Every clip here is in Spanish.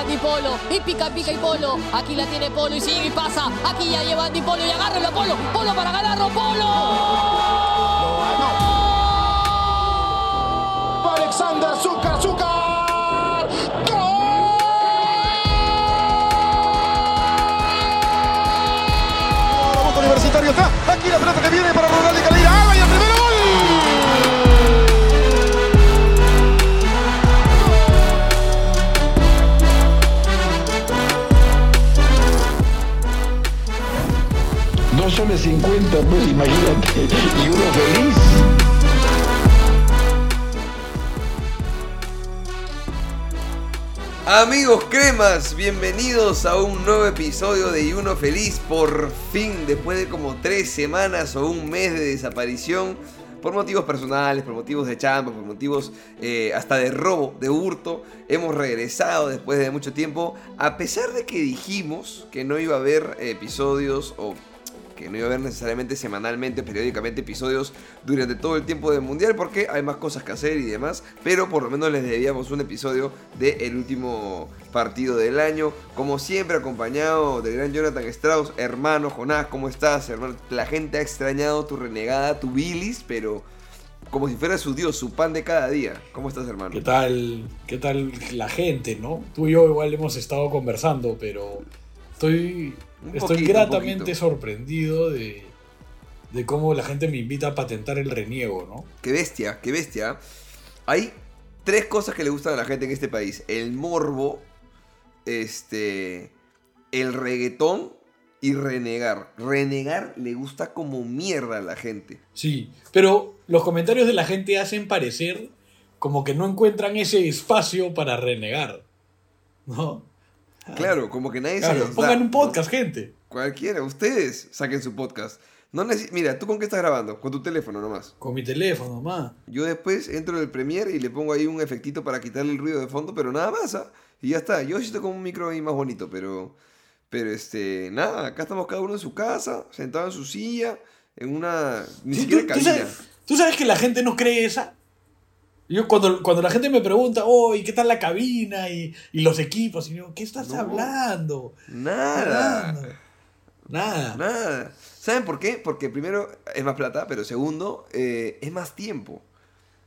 Andy Polo. Y pica, pica y Polo. Aquí la tiene Polo y sigue y pasa. Aquí ya lleva Andy Polo y agárralo a Polo. Polo para ganarlo. Polo. Alexander Zucker, Zucker. Universitario está. Aquí la pelota que viene para y Calera. Soles 50, pues imagínate, y uno feliz. Amigos cremas, bienvenidos a un nuevo episodio de Y Uno Feliz. Por fin, después de como tres semanas o un mes de desaparición, por motivos personales, por motivos de chamba, por motivos eh, hasta de robo, de hurto, hemos regresado después de mucho tiempo. A pesar de que dijimos que no iba a haber episodios o que no iba a haber necesariamente semanalmente, periódicamente episodios durante todo el tiempo del mundial porque hay más cosas que hacer y demás, pero por lo menos les debíamos un episodio del último partido del año, como siempre acompañado del gran Jonathan Strauss, hermano Jonás, ¿cómo estás? Hermano? La gente ha extrañado tu renegada, tu bilis, pero como si fuera su dios, su pan de cada día. ¿Cómo estás, hermano? ¿Qué tal, qué tal la gente, no? Tú y yo igual hemos estado conversando, pero estoy, Un estoy poquito, gratamente sorprendido de, de cómo la gente me invita a patentar el reniego, ¿no? Qué bestia, qué bestia. Hay tres cosas que le gustan a la gente en este país. El morbo, este, el reggaetón y renegar. Renegar le gusta como mierda a la gente. Sí, pero los comentarios de la gente hacen parecer como que no encuentran ese espacio para renegar, ¿no? Claro, como que nadie se Claro, los pongan da, un podcast, gente. Cualquiera, ustedes saquen su podcast. No Mira, ¿tú con qué estás grabando? Con tu teléfono nomás. Con mi teléfono, más. Yo después entro en el Premiere y le pongo ahí un efectito para quitarle el ruido de fondo, pero nada más, ¿ah? Y ya está. Yo siento como un micro ahí más bonito, pero. Pero este. Nada, acá estamos cada uno en su casa, sentado en su silla, en una. Ni siquiera tú, tú sabes, tú sabes que la gente no cree esa. Yo cuando, cuando la gente me pregunta, oh, ¿y qué tal la cabina y, y los equipos? Y yo, ¿qué estás No. hablando? Nada. Hablando. Nada. Nada. ¿Saben por qué? Porque primero es más plata, pero segundo, eh, es más tiempo.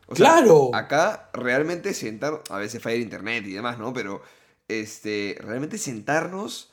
O sea, ¡Claro! Acá realmente sentar, a veces falla el internet y demás, ¿no? Pero este, realmente sentarnos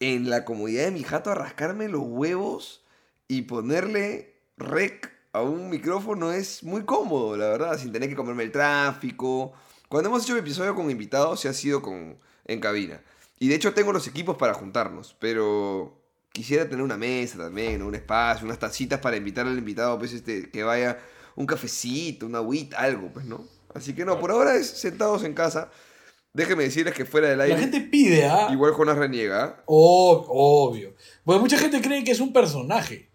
en la comodidad de mi jato a rascarme los huevos y ponerle rec a un micrófono es muy cómodo, la verdad, sin tener que comerme el tráfico. Cuando hemos hecho un episodio con invitados, se ha sido con, en cabina. Y de hecho tengo los equipos para juntarnos, pero quisiera tener una mesa también, ¿no? un espacio, unas tacitas para invitar al invitado, pues este, que vaya un cafecito, una agüita, algo, pues, ¿no? Así que no, por ahora es sentados en casa. Déjenme decirles que fuera del aire, La gente pide, ¿ah? igual Jonas reniega. Ob- obvio. Porque mucha gente cree que es un personaje.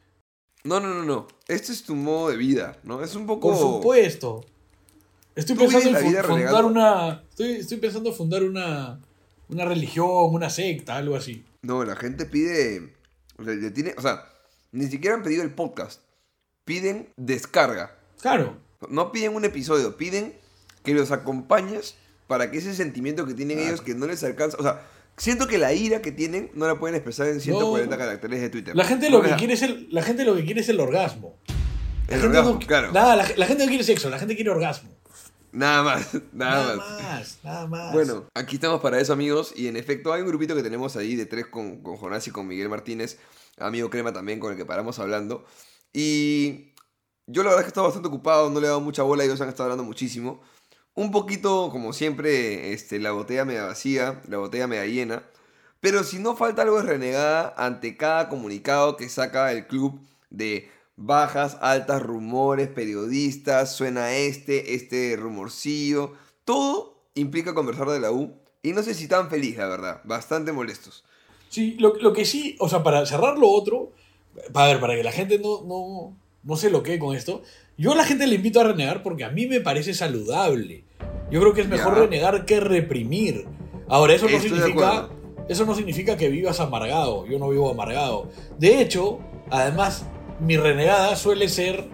No, no, no, no. Este es tu modo de vida, ¿no? Es un poco... Por supuesto. Estoy Tú pensando en fundar una. Estoy, estoy pensando en fundar una. Una religión, una secta, algo así. No, la gente pide... le- le tiene, o sea, ni siquiera han pedido el podcast. Piden descarga. Claro. No piden un episodio, piden que los acompañes para que ese sentimiento que tienen Claro. ellos que no les alcanza... O sea, siento que la ira que tienen no la pueden expresar en 140 No. caracteres de Twitter. La gente lo que quiere es el, la gente lo que quiere es el orgasmo. La El gente orgasmo, no- claro. Nada, la, la gente no quiere sexo, la gente quiere orgasmo. Nada más, nada, Nada más. más, nada más. Bueno, aquí estamos para eso, amigos. Y en efecto, hay un grupito que tenemos ahí de tres con, con Jonás y con Miguel Martínez, amigo Crema también, con el que paramos hablando. Y yo la verdad es que he estado bastante ocupado, no le he dado mucha bola, ellos han estado hablando muchísimo. Un poquito, como siempre, este, la botella media vacía, la botella media llena. Pero si no falta algo de renegada ante cada comunicado que saca el club de bajas, altas, rumores, periodistas, suena este, este rumorcillo. Todo implica conversar de la U. Y no sé si tan feliz, la verdad. Bastante molestos. Sí, lo, que sí, o sea, para cerrar lo otro, para ver, para que la gente no, no, no se lo quede con esto, yo a la gente le invito a renegar porque a mí me parece saludable. Yo creo que es mejor Ya. renegar que reprimir. Ahora, eso no Estoy significa. acuerdo. Eso no significa que vivas amargado. Yo no vivo amargado. De hecho, además, mi renegada suele ser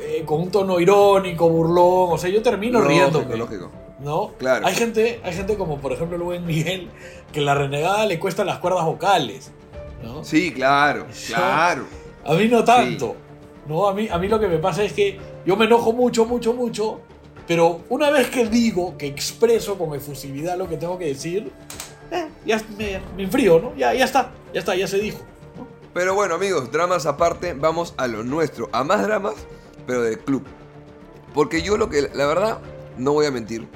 eh, con un tono irónico, burlón. O sea, yo termino Lógico, riéndome. lógico. ¿no? Claro. Hay gente, hay gente como por ejemplo el buen Miguel, que la renegada le cuesta las cuerdas vocales, ¿no? Sí, claro, Yo- claro. A mí no tanto, ¿no? A mí, a mí lo que me pasa es que yo me enojo mucho, mucho, mucho, pero una vez que digo, que expreso con efusividad lo que tengo que decir, eh, ya me, me enfrío, ¿no? Ya, ya está, ya está, ya se dijo. Pero bueno, amigos, dramas aparte, vamos a lo nuestro. A más dramas, pero del club. Porque yo lo que, la verdad, no voy a mentir.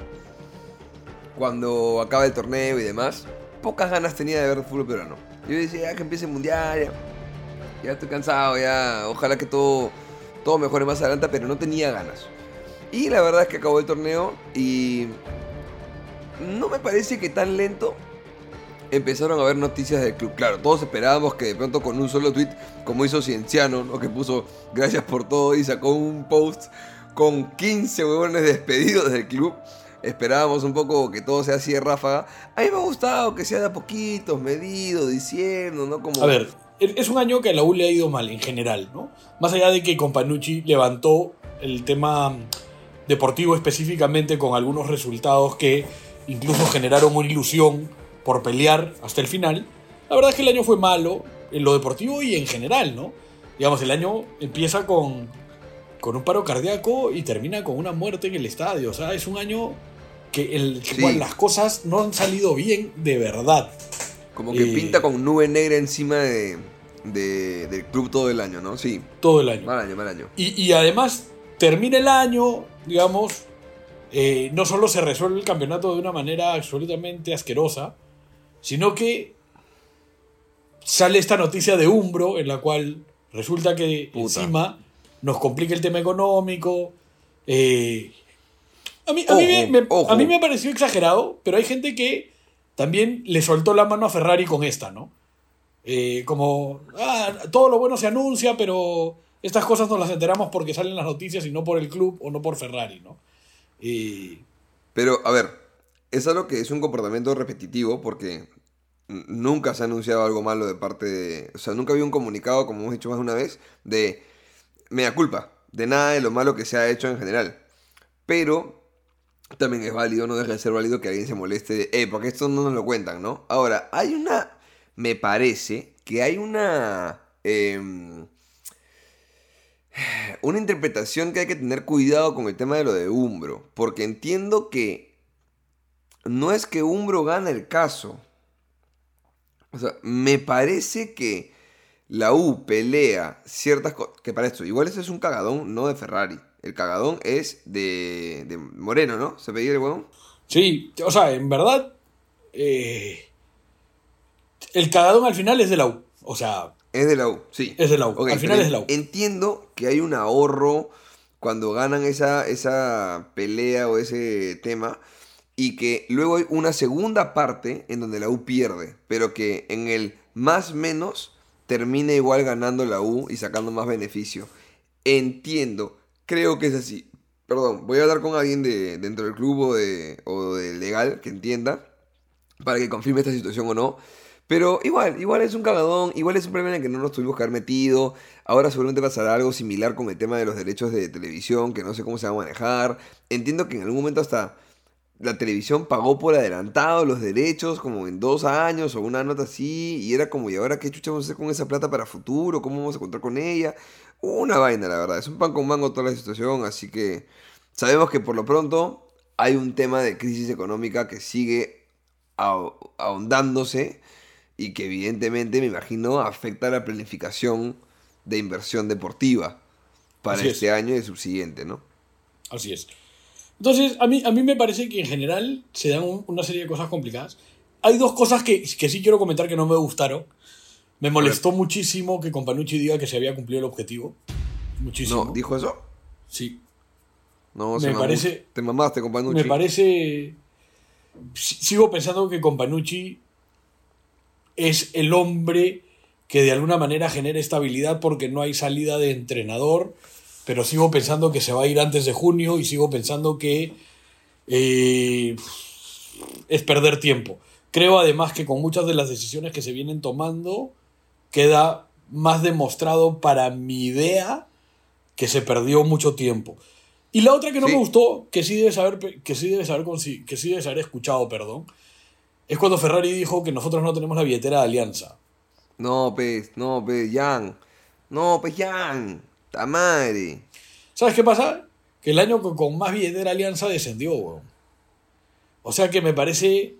Cuando acaba el torneo y demás, pocas ganas tenía de ver fútbol peruano. Yo decía, ya que empiece el mundial, ya, ya estoy cansado, ya, ojalá que todo, todo mejore más adelante, pero no tenía ganas. Y la verdad es que acabó el torneo y no me parece que tan lento empezaron a ver noticias del club. Claro, todos esperábamos que de pronto con un solo tweet, como hizo Cienciano, ¿no? que puso gracias por todo y sacó un post con 15 huevones despedidos del club. Esperábamos un poco que todo sea así de ráfaga. A mí me ha gustado que sea de a poquitos, medido, diciendo, ¿no? Como... A ver, es un año que a la U le ha ido mal en general, ¿no? Más allá de que Companucci levantó el tema deportivo específicamente con algunos resultados que incluso generaron una ilusión por pelear hasta el final. La verdad es que el año fue malo en lo deportivo y en general, ¿no? Digamos, el año empieza con, con un paro cardíaco y termina con una muerte en el estadio. O sea, es un año que el Sí. cual las cosas no han salido bien de verdad. Como que eh, pinta con nube negra encima de, de- del club todo el año, ¿no? Sí, Todo el año. mal año, mal año. Y, y además termina el año, digamos, eh, no solo se resuelve el campeonato de una manera absolutamente asquerosa, sino que sale esta noticia de Umbro en la cual resulta que Puta. encima nos complica el tema económico. eh, a, mí, a, mí me, me- a mí me ha parecido exagerado, pero hay gente que también le soltó la mano a Ferrari con esta, ¿no? Eh, como, ah, todo lo bueno se anuncia, pero estas cosas nos las enteramos porque salen las noticias y no por el club o no por Ferrari, ¿no? Y Pero, a ver, es algo que es un comportamiento repetitivo porque nunca se ha anunciado algo malo de parte de... O sea, nunca había un comunicado, como hemos dicho más de una vez, de mea culpa, de nada de lo malo que se ha hecho en general. Pero también es válido, no deja de ser válido que alguien se moleste de, eh, porque esto no nos lo cuentan, ¿no? Ahora, hay una... Me parece que hay una... em, una interpretación que hay que tener cuidado con el tema de lo de Umbro, porque entiendo que no es que Umbro gana el caso. O sea, me parece que la U pelea ciertas cosas, que para esto, igual ese es un cagadón, no de Ferrari. El cagadón es de, de Moreno, ¿no? ¿Se pedía el huevón? sí, o sea, en verdad, eh, el cagadón al final es de la U. O sea, Es de la U, sí. Es de la U, al final es de la U. Entiendo que hay un ahorro cuando ganan esa, esa pelea o ese tema y que luego hay una segunda parte en donde la U pierde, pero que en el más menos termina igual ganando la U y sacando más beneficio. Entiendo, creo que es así. Perdón, voy a hablar con alguien de, dentro del club o de, o de legal que entienda para que confirme esta situación o no. Pero igual, igual es un cagadón, igual es un problema en el que no nos tuvimos que haber metido. Ahora seguramente pasará algo similar con el tema de los derechos de televisión, que no sé cómo se va a manejar. Entiendo que en algún momento hasta la televisión pagó por adelantado los derechos, como en dos años o una nota así, y era como, ¿y ahora qué chucha vamos a hacer con esa plata para futuro? ¿Cómo vamos a contar con ella? Una vaina, la verdad. Es un pan con mango toda la situación, así que sabemos que por lo pronto hay un tema de crisis económica que sigue aho- ahondándose y que evidentemente, me imagino, afecta a la planificación de inversión deportiva para Así es. este año y el subsiguiente, ¿no? Así es. Entonces, a mí, a mí me parece que en general se dan un- una serie de cosas complicadas. Hay dos cosas que, que sí quiero comentar que no me gustaron. Me molestó muchísimo que Companucci diga que se había cumplido el objetivo. Muchísimo. No, ¿dijo eso? Sí. No, Me se parece- Te mamaste, compañero. Me parece. si- Sigo pensando que Companucci es el hombre que de alguna manera genera estabilidad porque no hay salida de entrenador, pero sigo pensando que se va a ir antes de junio y sigo pensando que eh, es perder tiempo. Creo además que con muchas de las decisiones que se vienen tomando queda más demostrado para mi idea que se perdió mucho tiempo. Y la otra que no Sí. me gustó, que sí debes haber, que sí debes haber, que sí debes haber escuchado, perdón, es cuando Ferrari dijo que nosotros no tenemos la billetera de Alianza. No, pues, no, pues, Jan. No, pues, Jan. Ta madre. ¿Sabes qué pasa? Que el año con, más billetera Alianza descendió, weón. O sea que me parece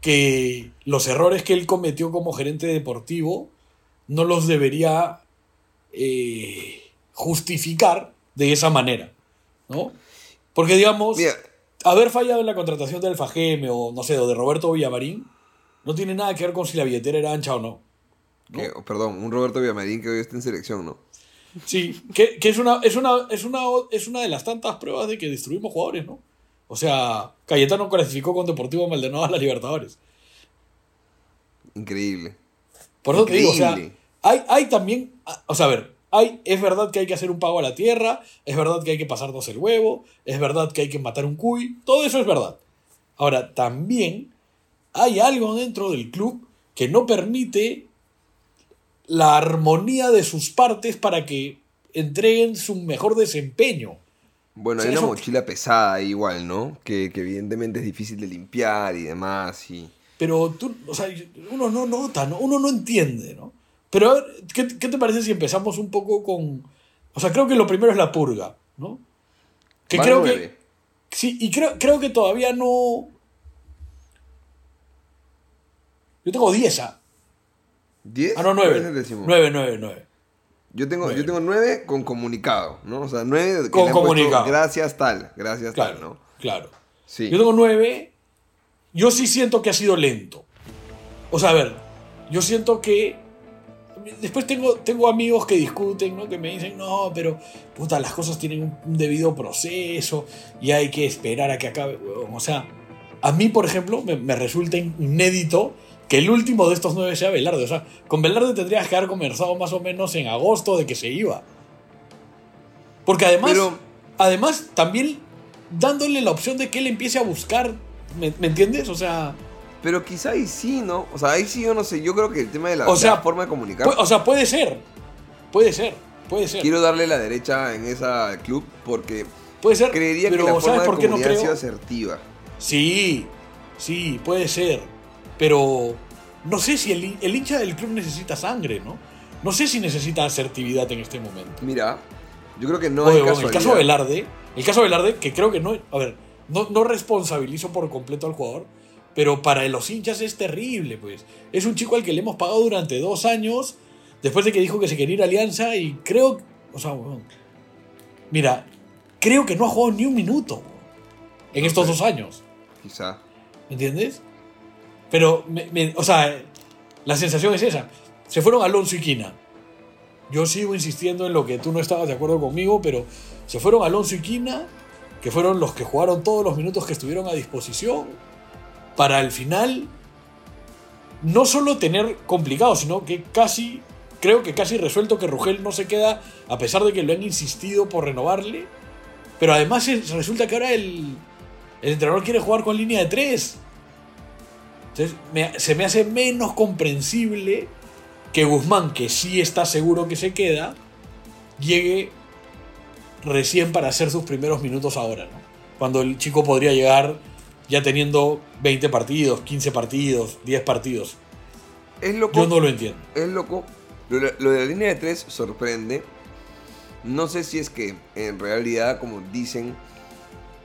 que los errores que él cometió como gerente deportivo no los debería eh, justificar de esa manera, ¿no? Porque, digamos, Mira, haber fallado en la contratación de Alfa Geme o, no sé, o de Roberto Villamarín no tiene nada que ver con si la billetera era ancha o no. que- perdón, un Roberto Villamarín que hoy está en selección, ¿no? Sí, que, que es, una, es, una, es, una, es una de las tantas pruebas de que destruimos jugadores, ¿no? O sea, Cayetano clasificó con Deportivo Maldonado a la Libertadores. Increíble. Por eso te digo, o sea, Increíble. hay, hay también, o sea, a ver, hay, es verdad que hay que hacer un pago a la tierra, es verdad que hay que pasarnos el huevo, es verdad que hay que matar un cuy, todo eso es verdad. Ahora, también hay algo dentro del club que no permite la armonía de sus partes para que entreguen su mejor desempeño. Bueno, Sí, hay una mochila pesada igual, ¿no? Que, que evidentemente es difícil de limpiar y demás. Y... Pero tú, o sea, uno no nota, ¿no? Uno no entiende, ¿no? Pero a ver, ¿qué, qué te parece si empezamos un poco con... O sea, creo que lo primero es la purga, ¿no? Que Van creo que... Sí, y creo, creo que todavía no... Yo tengo 10, ¿ah? ¿Diez? Ah, no, ¿Cuál 9. es el décimo? 9, 9, 9. Yo tengo, Nueve. yo tengo nueve con comunicado, ¿no? O sea, nueve que Con puesto comunicado. gracias tal, gracias Claro, tal, ¿no? claro. Sí. Yo tengo 9. Yo sí siento que ha sido lento. O sea, a ver, yo siento que. Después tengo, tengo amigos que discuten, ¿no? Que me dicen, no, pero puta, las cosas tienen un- debido proceso y hay que esperar a que acabe. huevón". O sea, a mí, por ejemplo, me, me resulta inédito que el último de estos nueve sea Velarde. O sea, con Velarde tendrías que haber conversado más o menos en agosto de que se iba. Porque además, Pero- además también dándole la opción de que él empiece a buscar, ¿me, me entiendes? O sea, Pero quizá ahí sí, ¿no? O sea, ahí sí yo no sé. Yo creo que el tema de la, O de sea, la forma de comunicar. o sea, puede ser, puede ser, puede ser, quiero darle la derecha en esa club porque puede ser, creería pero que la forma ¿sabes de por qué no creo? asertiva. Sí, sí, puede ser, pero no sé si el, el hincha del club necesita sangre, ¿no? No sé si necesita asertividad en este momento. Mira, yo creo que no Oye, hay bueno, el caso Velarde, el caso Velarde, que creo que no, a ver, no, no responsabilizo por completo al jugador, pero para los hinchas es terrible, pues. Es un chico al que le hemos pagado durante dos años, después de que dijo que se quería ir a Alianza, y creo, o sea, weón, mira, creo que no ha jugado ni un minuto en No estos sé. dos años, Quizá. ¿me entiendes? Pero, me- me- o sea, la sensación es esa. Se fueron Alonso y Quina. Yo sigo insistiendo en lo que tú no estabas de acuerdo conmigo, pero se fueron Alonso y Quina, que fueron los que jugaron todos los minutos que estuvieron a disposición, para al final no solo tener complicado, sino que casi, creo que casi resuelto que Rugel no se queda, a pesar de que lo han insistido por renovarle, pero además es- resulta que ahora el, el entrenador quiere jugar con línea de tres. Entonces, me- se me hace menos comprensible que Guzmán, que sí está seguro que se queda, llegue recién para hacer sus primeros minutos ahora, ¿no? Cuando el chico podría llegar ya teniendo 20 partidos, 15 partidos, 10 partidos. Es loco. Yo no lo entiendo. Es loco. Lo, lo de la línea de tres sorprende. No sé si es que en realidad, como dicen,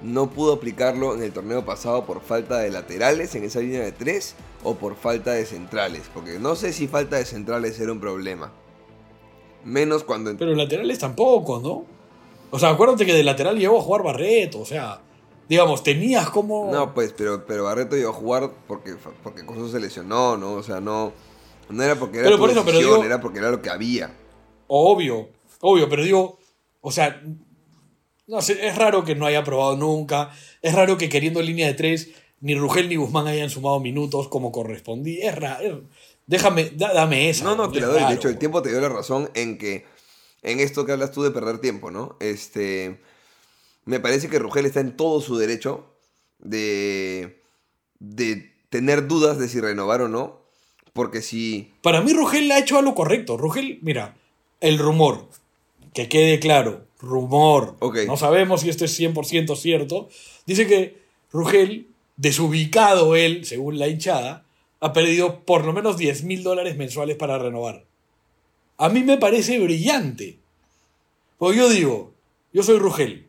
no pudo aplicarlo en el torneo pasado por falta de laterales en esa línea de tres o por falta de centrales. Porque no sé si falta de centrales era un problema. Menos cuando... Pero laterales tampoco, ¿no? O sea, acuérdate que de lateral llegó a jugar Barreto, o sea, digamos, tenías como... No, pues, pero, pero Barreto iba a jugar porque, porque Coso se lesionó, ¿no? O sea, no... No era porque era Pero tu por eso, pero decisión, digo- era porque era lo que había. Obvio, obvio, pero digo, o sea, no sé, es raro que no haya probado nunca, es raro que queriendo línea de tres, ni Rugel ni Guzmán hayan sumado minutos como correspondía, es raro, déjame, da- dame esa. No, no, te la doy. raro, de hecho, el tiempo te dio la razón en que, en esto que hablas tú de perder tiempo, ¿no? Este, me parece que Rugel está en todo su derecho de, de tener dudas de si renovar o no, porque si, Para mí Rugel ha hecho algo correcto, Rugel, mira, el rumor, que quede claro, rumor, no sabemos si esto es 100% cierto, dice que Rugel, desubicado él, según la hinchada, ha perdido por lo menos 10 mil dólares mensuales para renovar. A mí me parece brillante. Porque yo digo, yo soy Rugel,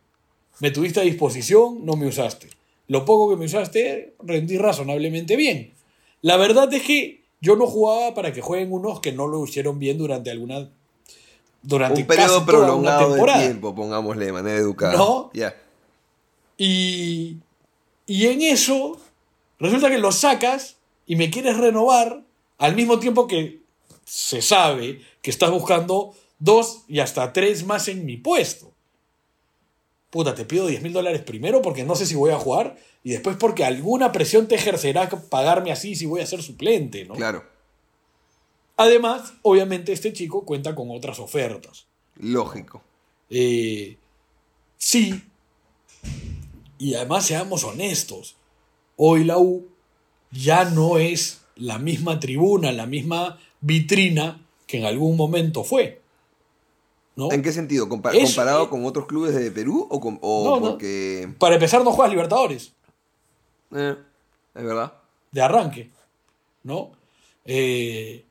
me tuviste a disposición, no me usaste. Lo poco que me usaste, rendí razonablemente bien. La verdad es que yo no jugaba para que jueguen unos que no lo hicieron bien durante alguna. Durante Un periodo casi toda una prolongado de tiempo, pongámosle de manera educada. ¿No? Ya. Y, y en eso, resulta que lo sacas y me quieres renovar al mismo tiempo que se sabe que estás buscando dos y hasta tres más en mi puesto. Puta, te pido 10 mil dólares primero porque no sé si voy a jugar y después porque alguna presión te ejercerá pagarme así si voy a ser suplente, ¿no? Claro. Además, obviamente este chico cuenta con otras ofertas. Lógico. Eh, sí. Y además seamos honestos. Hoy la U ya no es la misma tribuna, la misma vitrina que en algún momento fue. ¿No? ¿En qué sentido? Compa- Eso, ¿Comparado eh. con otros clubes de Perú o, con- o No, no. porque... Para empezar, no juegas Libertadores Eh, es verdad. de arranque. ¿No? Eh,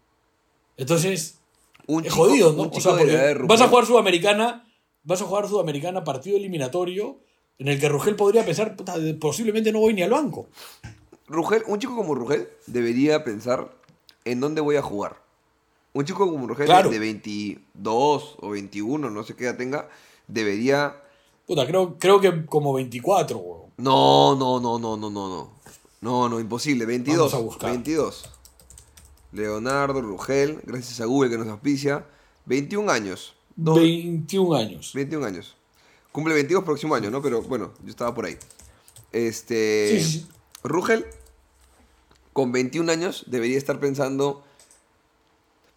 entonces, Un es chico- jodido, ¿no? un O chico sea, porque debería de vas a jugar Sudamericana, vas a jugar Sudamericana partido eliminatorio en el que Rugel podría pensar, "Puta, posiblemente no voy ni al banco. Rugel, un chico como Rugel debería pensar en dónde voy a jugar. Un chico como Rugel Claro. de 22 o 21, no sé qué edad tenga, debería... Puta, creo, creo que como 24, weón. No, no, no, no, no, no, no. No, no, imposible. 22. Vamos a buscar. 22. Leonardo Rugel, gracias a Google que nos auspicia. 21 años. Dos- 21 años. 21 años. Cumple 22 próximo año, ¿no? Pero bueno, yo estaba por ahí. Este. Sí, sí. Rugel, con 21 años, debería estar pensando.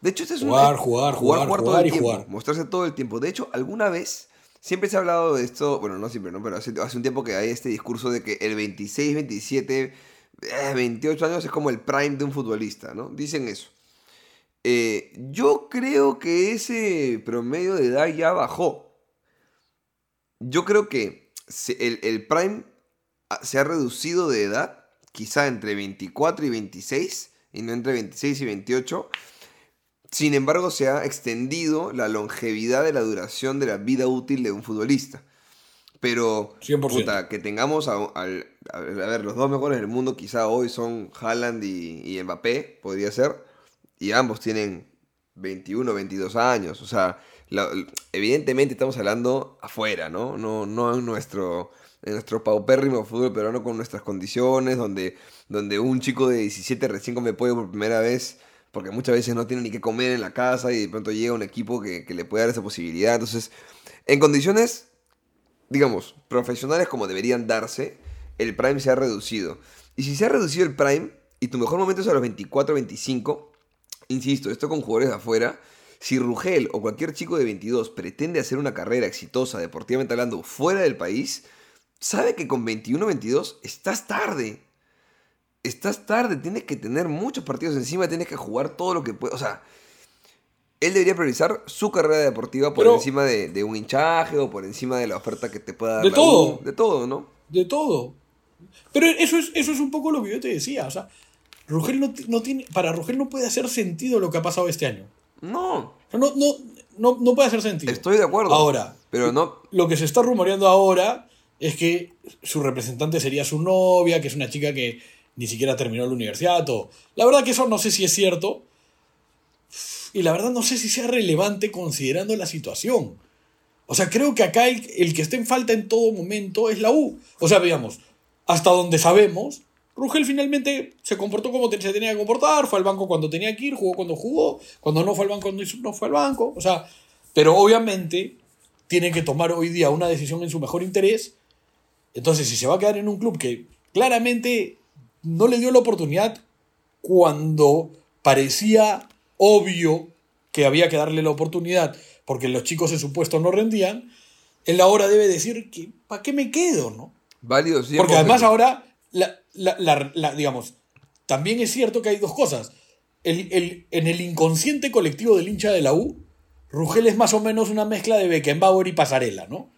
De hecho, este es Jugar, un. jugar, jugar, todo jugar el y tiempo, jugar. Mostrarse todo el tiempo. De hecho, alguna vez. Siempre se ha hablado de esto, bueno, no siempre, ¿no? Pero hace, hace un tiempo que hay este discurso de que el 26, 27, eh, 28 años es como el prime de un futbolista, ¿no? Dicen eso. Eh, yo creo que ese promedio de edad ya bajó. Yo creo que el, el prime ah, se ha reducido de edad, quizá entre 24 y 26, y no entre 26 y 28. Sin embargo, se ha extendido la longevidad de la duración de la vida útil de un futbolista. Pero, 100%. puta, que tengamos a, a ver, a ver, los dos mejores del mundo quizá hoy son Haaland y, y Mbappé, podría ser. Y ambos tienen 21, 22 años. O sea, la- evidentemente estamos hablando afuera, ¿no? No, no en nuestro, en nuestro paupérrimo fútbol peruano con nuestras condiciones, donde, donde un chico de 17 recién come pollo por primera vez, porque muchas veces no tiene ni qué comer en la casa y de pronto llega un equipo que, que le puede dar esa posibilidad. Entonces, en condiciones, digamos, profesionales como deberían darse, el prime se ha reducido. Y si se ha reducido el prime, y tu mejor momento es a los 24, 25, insisto, esto con jugadores de afuera, si Rugel o cualquier chico de 22 pretende hacer una carrera exitosa, deportivamente hablando, fuera del país, sabe que con 21, 22 estás tarde. Estás tarde, tienes que tener muchos partidos encima, tienes que jugar todo lo que puedes. O sea, él debería priorizar su carrera deportiva por Pero- encima de, de un hinchaje o por encima de la oferta que te pueda dar De la todo. U, de todo, ¿no? De todo. Pero eso es, eso es un poco lo que yo te decía. O sea, Rugel no, no tiene, para Rugel no puede hacer sentido lo que ha pasado este año. No, No, no, no, no puede hacer sentido. estoy de acuerdo. Ahora, Pero no. lo que se está rumoreando ahora es que su representante sería su novia, que es una chica que ni siquiera terminó la universidad. Todo. La verdad que eso no sé si es cierto. Y la verdad no sé si sea relevante considerando la situación. O sea, creo que acá el, el que esté en falta en todo momento es la U. O sea, veamos, hasta donde sabemos, Rugel finalmente se comportó como se tenía que comportar, fue al banco cuando tenía que ir, jugó cuando jugó, cuando no fue al banco no fue al banco. O sea, pero obviamente tiene que tomar hoy día una decisión en su mejor interés. Entonces, si se va a quedar en un club que claramente no le dio la oportunidad cuando parecía obvio que había que darle la oportunidad porque los chicos en su puesto no rendían, él ahora debe decir que ¿para qué me quedo? ¿no? Válido, sí. Porque además ahora, la, la- la- la- digamos, también es cierto que hay dos cosas. El, el- en el inconsciente colectivo del hincha de la U, Rugel es más o menos una mezcla de Beckenbauer y Pasarela, ¿no?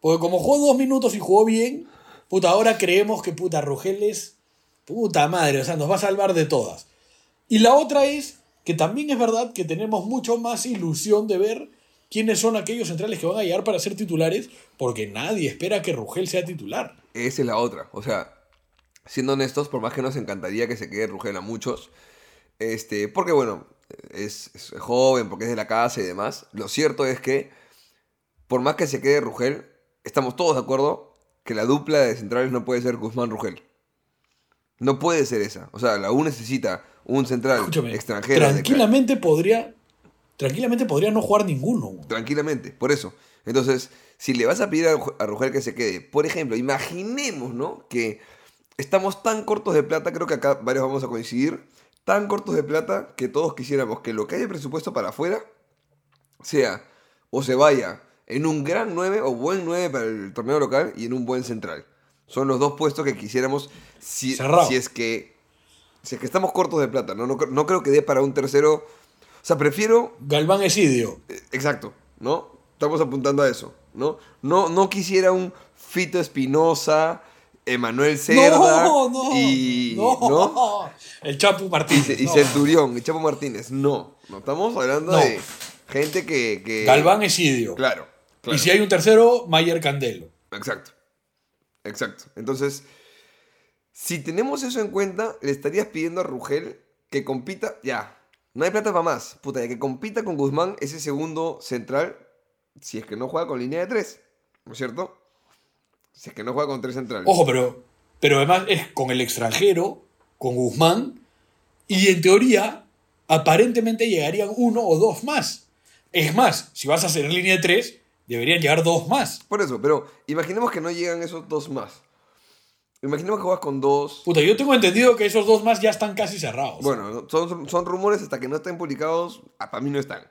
Porque como jugó dos minutos y jugó bien, puta, ahora creemos que puta Rugel es puta madre, o sea, nos va a salvar de todas. Y la otra es que también es verdad que tenemos mucho más ilusión de ver quiénes son aquellos centrales que van a llegar para ser titulares, porque nadie espera que Rugel sea titular. Esa es la otra. O sea, siendo honestos, por más que nos encantaría que se quede Rugel a muchos, este, porque bueno, es, es joven, porque es de la casa y demás, lo cierto es que, por más que se quede Rugel, estamos todos de acuerdo que la dupla de centrales no puede ser Guzmán-Rugel. No puede ser esa. O sea, la U necesita un central Escúchame, extranjero. de tranquilamente podría, tranquilamente podría no jugar ninguno. Tranquilamente, por eso. Entonces, si le vas a pedir a, Rugel que se quede, por ejemplo, imaginemos, ¿no? Que estamos tan cortos de plata, creo que acá varios vamos a coincidir, tan cortos de plata que todos quisiéramos que lo que haya presupuesto para afuera sea o se vaya en un gran 9 o buen 9 para el torneo local y en un buen central. Son los dos puestos que quisiéramos si, Cerrado. si es que si es que estamos cortos de plata. ¿no? No, no creo que dé para un tercero. O sea, prefiero Galván Esidio. eh, Exacto, ¿no? Estamos apuntando a eso, ¿no? No, no quisiera un Fito Espinosa, Emanuel Cerda no, no, y, no. ¿no? El Chapu Martínez. y no. Centurión y Chapo Martínez. No, no estamos hablando No. de gente que... que- Galván Esidio. Claro, claro. Y si hay un tercero, Mayer Candelo. Exacto, exacto. Entonces, si tenemos eso en cuenta, le estarías pidiendo a Rugel que compita, ya, no hay plata para más, puta, que compita con Guzmán ese segundo central, si es que no juega con línea de tres, ¿no es cierto? Si es que no juega con tres centrales. Ojo, pero, pero además es con el extranjero, con Guzmán, y en teoría, aparentemente llegarían uno o dos más. Es más, si vas a hacer línea de tres, deberían llegar dos más. Por eso, pero imaginemos que no llegan esos dos más. Imaginemos que juegas con dos. Puta, yo tengo entendido que esos dos más ya están casi cerrados. Bueno, no- son, son rumores hasta que no estén publicados, ah, para mí no están.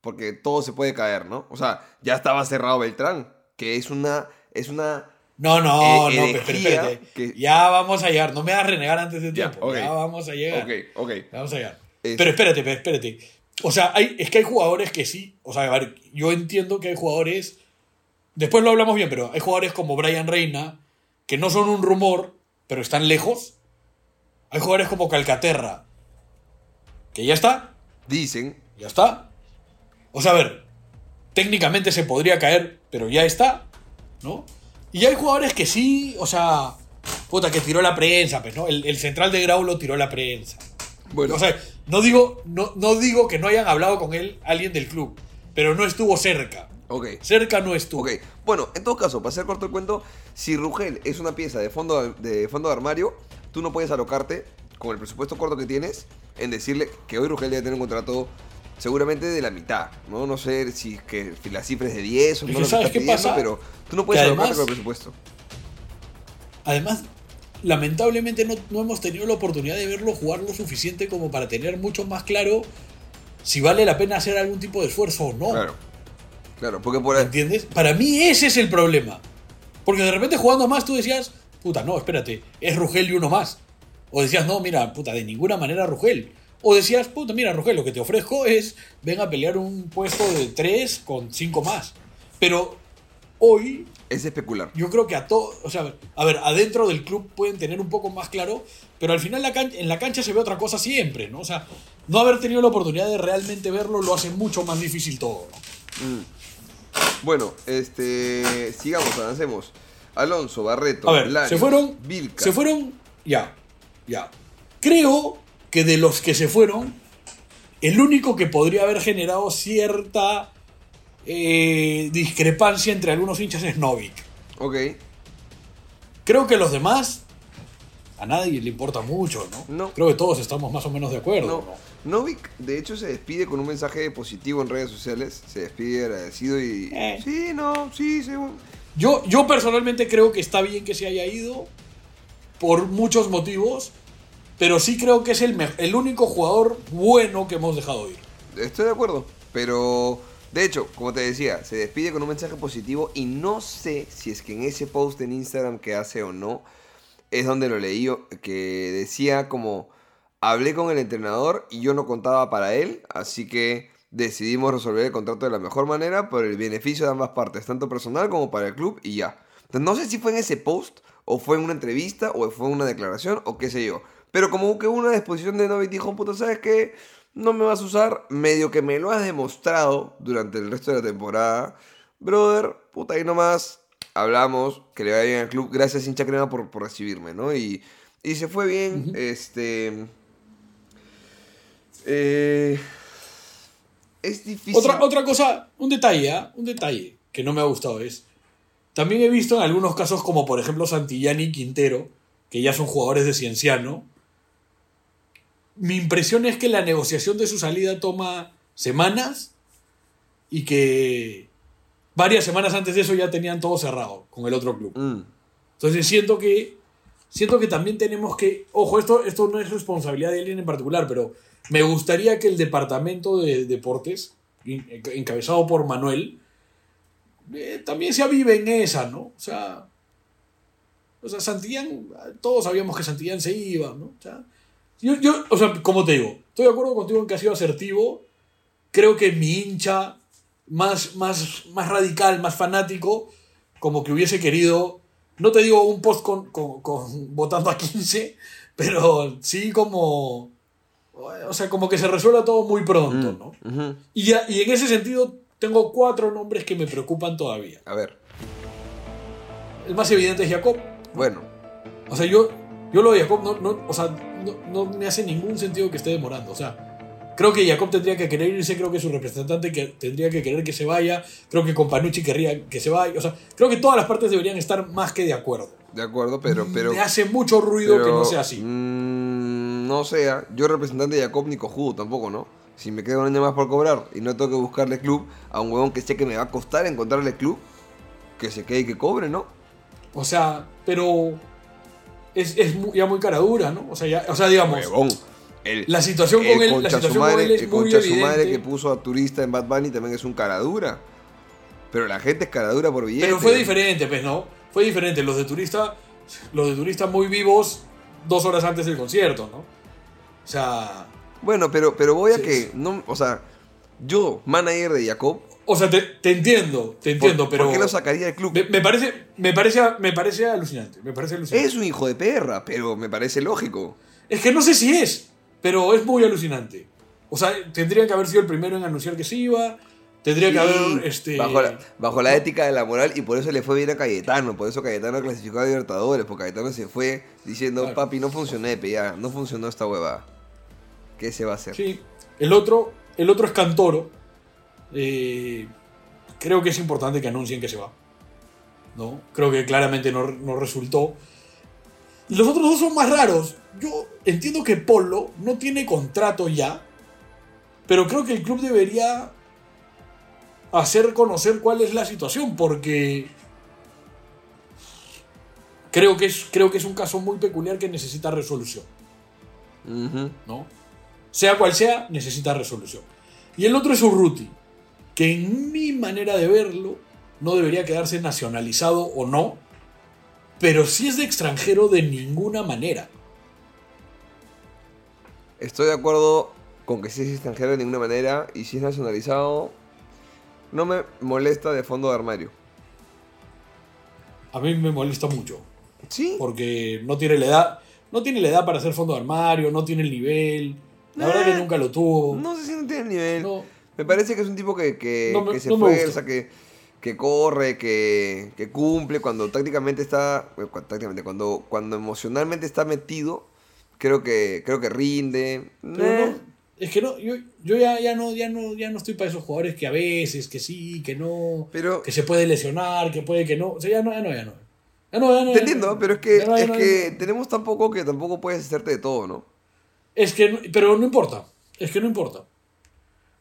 Porque todo se puede caer, ¿no? O sea, ya estaba cerrado Beltrán, que es una... Es una no, no, eh, no, espérate. que- Ya vamos a llegar, no me hagas renegar antes de Ya, tiempo. ok. Ya vamos a llegar. ok, ok. Vamos allá. Es- Pero espérate, pero espérate. O sea, hay, es que hay jugadores que sí. O sea, a ver, yo entiendo que hay jugadores. Después lo hablamos bien, pero hay jugadores como Brian Reina, que no son un rumor, pero están lejos. Hay jugadores como Calcaterra, que ya está, Dicen, ya está. O sea, a ver, técnicamente se podría caer, pero ya está, ¿no? Y hay jugadores que sí, o sea, puta, que tiró la prensa, pues, ¿no? El, el central de Grau lo tiró la prensa. bueno, O sea, no digo, no, no digo que no hayan hablado con él alguien del club, pero no estuvo cerca. Ok. Cerca no estuvo. Ok, bueno, en todo caso, para hacer corto el cuento, si Rugel es una pieza de fondo de, fondo de armario, tú no puedes alocarte con el presupuesto corto que tienes en decirle que hoy Rugel debe tener un contrato seguramente de la mitad, ¿no? No sé si, que, si la cifra es de 10 o no lo que ¿sabes está qué pidiendo, pasa? pero tú no puedes además- con el presupuesto. Además, lamentablemente no, no hemos tenido la oportunidad de verlo jugar lo suficiente como para tener mucho más claro si vale la pena hacer algún tipo de esfuerzo o no. Claro, claro, porque por ¿Me ahí... ¿Entiendes? Para mí ese es el problema. Porque de repente jugando más tú decías, puta, no, espérate, es Rugel y uno más. O decías, no, mira, puta, de ninguna manera Rugel. O decías, puta, mira, Rugel, lo que te ofrezco es, ven a pelear un puesto de 3 con 5 más. Pero hoy Es especular. yo creo que a todo, o sea, a ver, adentro del club pueden tener un poco más claro, pero al final la en la cancha se ve otra cosa siempre, ¿no? O sea, no haber tenido la oportunidad de realmente verlo lo hace mucho más difícil todo, ¿no? Mm. Bueno, este... Sigamos, avancemos. Alonso, Barreto, A ver, Larios, se fueron, Vilca. se fueron, ya, ya. Creo que de los que se fueron, el único que podría haber generado cierta eh, discrepancia entre algunos hinchas es Novik. Ok, Creo que los demás a nadie le importa mucho, ¿no? No. Creo que todos estamos más o menos de acuerdo. No, ¿no? Novik, de hecho, se despide con un mensaje positivo en redes sociales. Se despide agradecido y. Eh. Sí, no, sí, sí. Yo, yo personalmente creo que está bien que se haya ido por muchos motivos, pero sí creo que es el, el único jugador bueno que hemos dejado ir. Estoy de acuerdo. Pero, de hecho, como te decía, se despide con un mensaje positivo y no sé si es que en ese post en Instagram que hace o no, es donde lo leí, que decía como, hablé con el entrenador y yo no contaba para él, así que decidimos resolver el contrato de la mejor manera por el beneficio de ambas partes, tanto personal como para el club y ya. Entonces, no sé si fue en ese post, o fue en una entrevista, o fue en una declaración, o qué sé yo. Pero como que hubo una disposición de Novik dijo, puta, ¿sabes qué? No me vas a usar, medio que me lo has demostrado durante el resto de la temporada. Brother, puta, ahí nomás hablamos, que le vaya bien al club. Gracias, hincha crema, por, por recibirme, ¿no? Y, y se fue bien, este... Eh, es difícil. Otra, otra cosa, un detalle, ¿ah? un detalle que no me ha gustado es. También he visto en algunos casos, como por ejemplo Santillani y Quintero, que ya son jugadores de Cienciano. Mi impresión es que la negociación de su salida toma semanas y que varias semanas antes de eso ya tenían todo cerrado con el otro club. Mm, Entonces siento que siento que también tenemos que, ojo, esto, esto no es responsabilidad de alguien en particular, pero me gustaría que el departamento de deportes, en- encabezado por Manuel, eh, también se avive en esa, ¿no? O sea, o sea, Santillán, todos sabíamos que Santillán se iba, ¿no? O sea, yo, yo, o sea, como te digo, estoy de acuerdo contigo en que ha sido asertivo. Creo que mi hincha más, más, más radical, más fanático, como que hubiese querido, no te digo un post con, con- votando a 15, pero sí como, o sea, como que se resuelva todo muy pronto, ¿no? ujú. Y, ya- y en ese sentido tengo cuatro nombres que me preocupan todavía. A ver, El más evidente es Jacob. bueno, O sea, yo, yo lo de Jacob no, no, o sea, no, no me hace ningún sentido que esté demorando. O sea, creo que Jacob tendría que querer irse, creo que su representante que tendría que querer que se vaya, creo que Companucci querría que se vaya. O sea, creo que todas las partes deberían estar más que de acuerdo. De acuerdo, pero... pero me hace mucho ruido pero, que no sea así. mm, no sea, yo representante de Jacob ni cojudo tampoco, ¿no? Si me queda un año más por cobrar y no tengo que buscarle club a un huevón que sé que me va a costar encontrarle club, que se quede y que cobre, ¿no? O sea, pero es, es mu- ya muy cara dura, ¿no? O sea, ya, o sea digamos, Huevón. El, la situación con él, la situación con madre- él es el muy concha su madre que puso a turista en Bad Bunny también es un caradura. Pero la gente es caradura por billete. Pero fue diferente, pues, ¿no? Fue diferente. Los de turista, los de turista muy vivos dos horas antes del concierto, ¿no? O sea, Bueno, pero, pero voy a Sí, que. No, o sea, yo, manager de Jacob, o sea, te, te entiendo, te entiendo, ¿por, pero ¿por qué lo sacaría del club? me, me parece, me parece, me parece alucinante, me parece alucinante. Es un hijo de perra, pero me parece lógico. Es que no sé si es, pero es muy alucinante. O sea, tendría que haber sido el primero en anunciar que se iba. Tendría que haber, este... bajo, la, bajo la ética de la moral y por eso le fue bien a Cayetano. Por eso Cayetano clasificó a Libertadores. Porque Cayetano se fue diciendo, Claro. papi, no funcionó pe, ya, no funcionó esta huevada. ¿Qué se va a hacer? Sí. El otro, el otro es Cantoro. Eh, creo que es importante que anuncien que se va. ¿No? Creo que claramente no, no resultó. Y los otros dos son más raros. Yo entiendo que Polo no tiene contrato ya. Pero creo que el club debería hacer conocer cuál es la situación. Porque creo que es, creo que es un caso muy peculiar que necesita resolución. ¿no? Sea cual sea, necesita resolución. Y el otro es Urruti, que en mi manera de verlo no debería quedarse nacionalizado o no, pero si es de extranjero de ninguna manera. Estoy de acuerdo con que si es extranjero de ninguna manera y si es nacionalizado, no me molesta de fondo de armario. A mí me molesta mucho, Sí. porque no tiene la edad, no tiene la edad para hacer fondo de armario, no tiene el nivel, la verdad que Nah. nunca lo tuvo. No sé si no tiene el nivel. No. Me parece que es un tipo que, que, No me- que se no que, que corre, que, que cumple, cuando tácticamente está, bueno, cu- tácticamente, cuando, cuando emocionalmente está metido, creo que, creo que rinde. Pero Nah. Es que no, yo, yo ya, ya no, ya no, ya no estoy para esos jugadores que a veces, que sí, que no, Pero que se puede lesionar, que puede que no. O sea, ya no, ya no, ya no. Ya no, ya no, te entiendo, pero es que, es que tenemos tan poco que tampoco puedes hacerte de todo, ¿no? Es que, pero no importa. Es que no importa.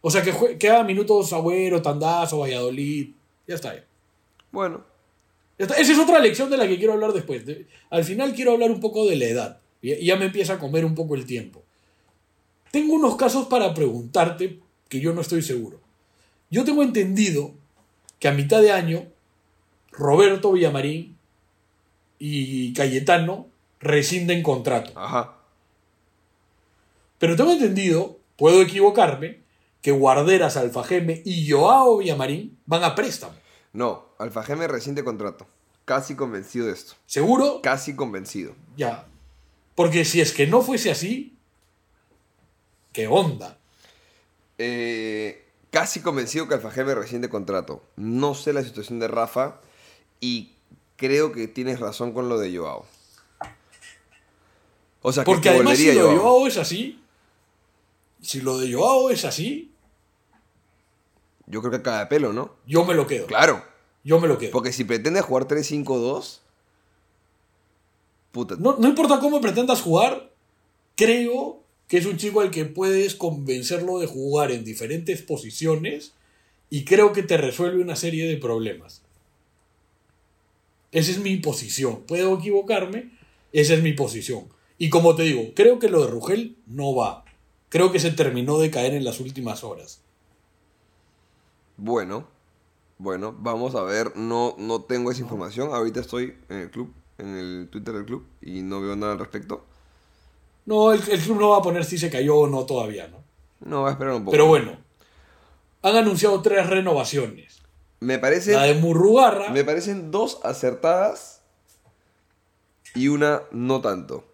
O sea, que, jue- que haga minutos Agüero, Tandazo, Valladolid. Ya está. ya. Bueno, Ya está. Esa es otra lección de la que quiero hablar después. De- al final quiero hablar un poco de la edad. Y ya me empieza a comer un poco el tiempo. Tengo unos casos para preguntarte que yo no estoy seguro. Yo tengo entendido que a mitad de año Roberto Villamarín y Cayetano rescinden contrato. ajá. Pero tengo entendido, puedo equivocarme, que Guarderas, Alfajeme y Joao Villamarín van a préstamo. No, Alfajeme recién de contrato. Casi convencido de esto. ¿Seguro? Casi convencido. Ya. Porque si es que no fuese así, ¿qué onda? Eh, casi convencido que Alfajeme recién de contrato. No sé la situación de Rafa y creo que tienes razón con lo de Joao. O sea, que Porque además si lo de Joao. Es así, si lo de Joao es así, Yo creo que cae de pelo, ¿no? yo me lo quedo. Claro. Yo me lo quedo. Porque si pretende jugar 3-5-2, puta. No, no importa cómo pretendas jugar, creo que es un chico al que puedes convencerlo de jugar en diferentes posiciones y creo que te resuelve una serie de problemas. Esa es mi posición. Puedo equivocarme, esa es mi posición. Y como te digo, creo que lo de Rugel no va. Creo que se terminó de caer en las últimas horas. Bueno, bueno, vamos a ver. No, no tengo esa información. Ahorita estoy en el club, en el Twitter del club, y no veo nada al respecto. No, el, el club no va a poner si se cayó o no todavía, ¿no? No, voy a esperar un poco. Pero bueno, han anunciado tres renovaciones. Me parece. La de Murrugarra. Me parecen dos acertadas y una no tanto.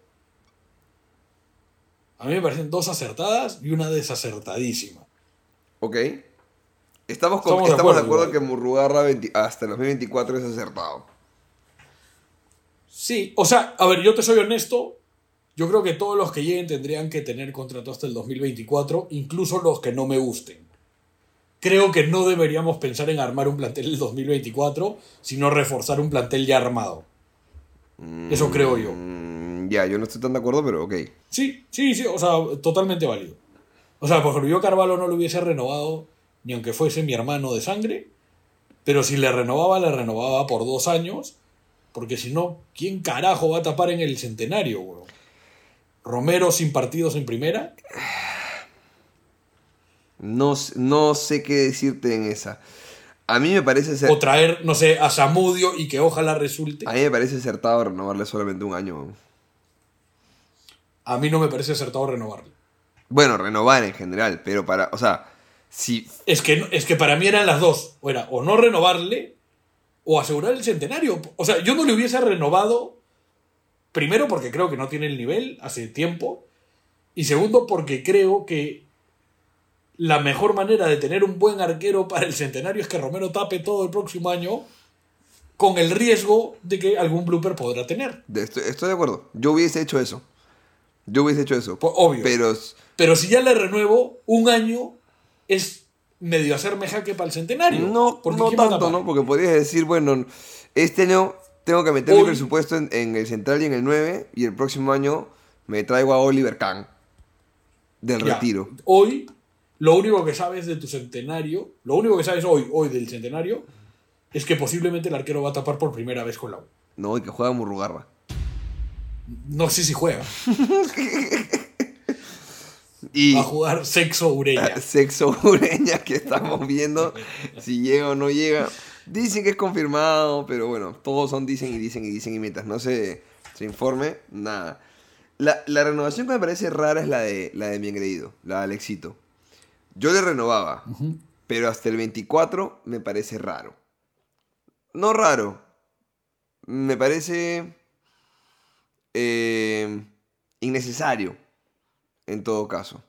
A mí me parecen dos acertadas y una desacertadísima. ¿Ok? Estamos, con- Estamos de estamos de acuerdo, que Murrugarra 20 hasta el 2024 es acertado. Sí, o sea, a ver, yo te soy honesto. Yo creo que todos los que lleguen tendrían que tener contrato hasta el 2024, incluso los que no me gusten. Creo que no deberíamos pensar en armar un plantel el 2024, sino reforzar un plantel ya armado. Eso creo yo. Mm, ya, yo no estoy tan de acuerdo, pero ok. Sí, sí, sí, o sea, totalmente válido. O sea, por ejemplo, yo Carvalho no lo hubiese renovado ni aunque fuese mi hermano de sangre, pero si le renovaba, le renovaba por dos años, porque si no, ¿quién carajo va a tapar en el centenario, weón? Romero sin partidos en primera. No, no sé qué decirte en esa. A mí me parece ser, O traer, no sé, a Samudio y que ojalá resulte. a mí me parece acertado renovarle solamente un año. A mí no me parece acertado renovarle. Bueno, renovar en general, pero para, o sea, si Es que, es que para mí eran las dos. O era o no renovarle o asegurar el centenario. O sea, yo no le hubiese renovado, primero porque creo que no tiene el nivel hace tiempo, y segundo porque creo que la mejor manera de tener un buen arquero para el centenario es que Romero tape todo el próximo año con el riesgo de que algún blooper podrá tener. estoy, estoy de acuerdo. Yo hubiese hecho eso. Yo hubiese hecho eso. Pues, obvio. Pero Pero si ya le renuevo, un año es medio hacerme jaque para el centenario. no, Porque no ¿quién va a tanto? ¿no? Porque podrías decir, bueno, este año tengo que meter mi Hoy- presupuesto en, en el central y en el 9 y el próximo año me traigo a Oliver Kahn del Ya, retiro. Hoy, lo único que sabes de tu centenario, lo único que sabes hoy, hoy del centenario, es que posiblemente el arquero va a tapar por primera vez con la U. No, y que juega Murrugarra. No sé si juega. Y Va a jugar sexo Ureña. sexo ureña que estamos viendo si llega o no llega. Dicen que es confirmado, pero bueno, todos son dicen y dicen y dicen y mientras no se, se informe, nada. La, la renovación que me parece rara es la de, la de mi engreído, la de Alexito. Yo le renovaba, pero hasta el 24 me parece raro. No raro, me parece eh, innecesario en todo caso.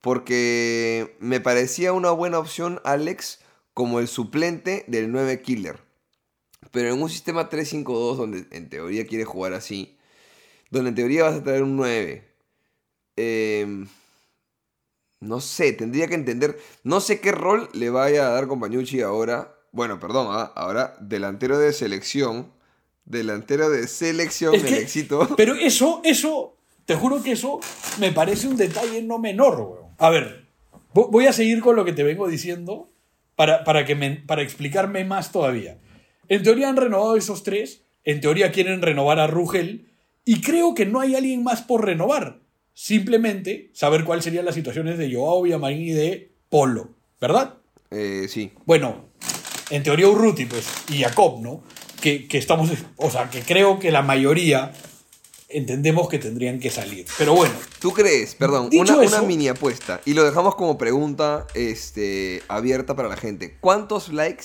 Porque me parecía una buena opción Alex como el suplente del 9 Killer. Pero en un sistema 3-5-2 donde en teoría quiere jugar así, donde en teoría vas a traer un 9. eh, no sé, tendría que entender. No sé qué rol le vaya a dar Compañucci ahora. Bueno, perdón, ah, ahora delantero de selección. Delantero de selección, Es que- el éxito. Pero eso, eso, te juro que eso me parece un detalle no menor, weón. A ver, vo- voy a seguir con lo que te vengo diciendo para, para, que me- para explicarme más todavía. En teoría han renovado esos tres, en teoría quieren renovar a Rugel, y creo que no hay alguien más por renovar. Simplemente saber cuáles serían las situaciones de Joao Villamarín y de Polo, ¿verdad? Eh, sí, Bueno, en teoría Urruti, pues, y Jacob, ¿no? Que, que estamos, o sea, que creo que la mayoría entendemos que tendrían que salir. Pero bueno, ¿Tú crees, perdón, una, eso- una mini apuesta y lo dejamos como pregunta este, abierta para la gente? ¿Cuántos likes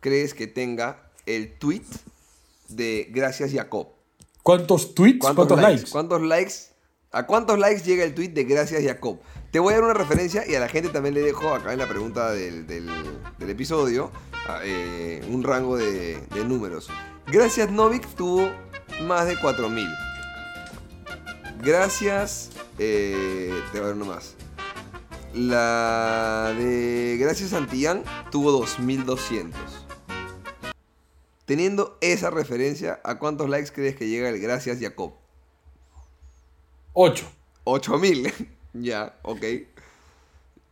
crees que tenga el tweet de Gracias Jacob? ¿cuántos tweets? ¿Cuántos, likes? ¿Cuántos likes? ¿A cuántos likes llega el tweet de Gracias Jacob? Te voy a dar una referencia y a la gente también le dejo acá en la pregunta del, del- del episodio a- eh, un rango de, de números. Gracias Novik tuvo más de 4000. Gracias. Eh, te voy a dar uno más. La de Gracias Santillán tuvo 2200. Teniendo esa referencia, ¿a cuántos likes crees que llega el Gracias Jacob? 8. 8000. ya, ok.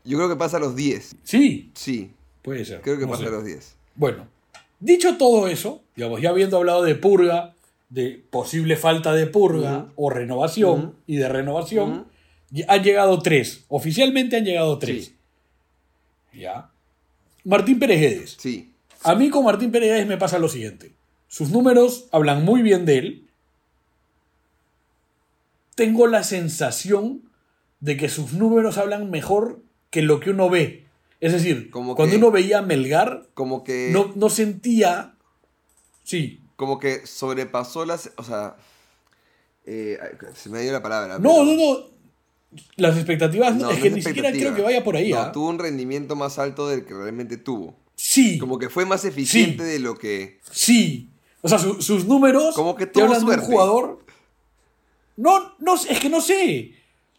Yo creo que pasa a los 10. Sí, Sí, puede ser. creo que no pasa sé. a los 10. Bueno, dicho todo eso, digamos, ya habiendo hablado de purga, de posible falta de purga o renovación y de renovación, han llegado tres. Oficialmente han llegado tres. Sí. Ya. Martín Perejedes. Sí, A mí con Martín Perejedes me pasa lo siguiente. Sus números hablan muy bien de él. Tengo la sensación de que sus números hablan mejor que lo que uno ve. Es decir, Como cuando que- uno veía a Melgar, como que. no, no sentía... Sí. Como que sobrepasó las. O sea. eh, se me dio la palabra. No, pero- no, no. Las expectativas, no, es no que es ni siquiera creo que vaya por ahí. No, ¿ah? tuvo un rendimiento más alto del que realmente tuvo. Sí, Como que fue más eficiente Sí. de lo que. sí. O sea, su- sus números Como que te tuvo de suerte. un jugador. No, no, sé, es que no sé.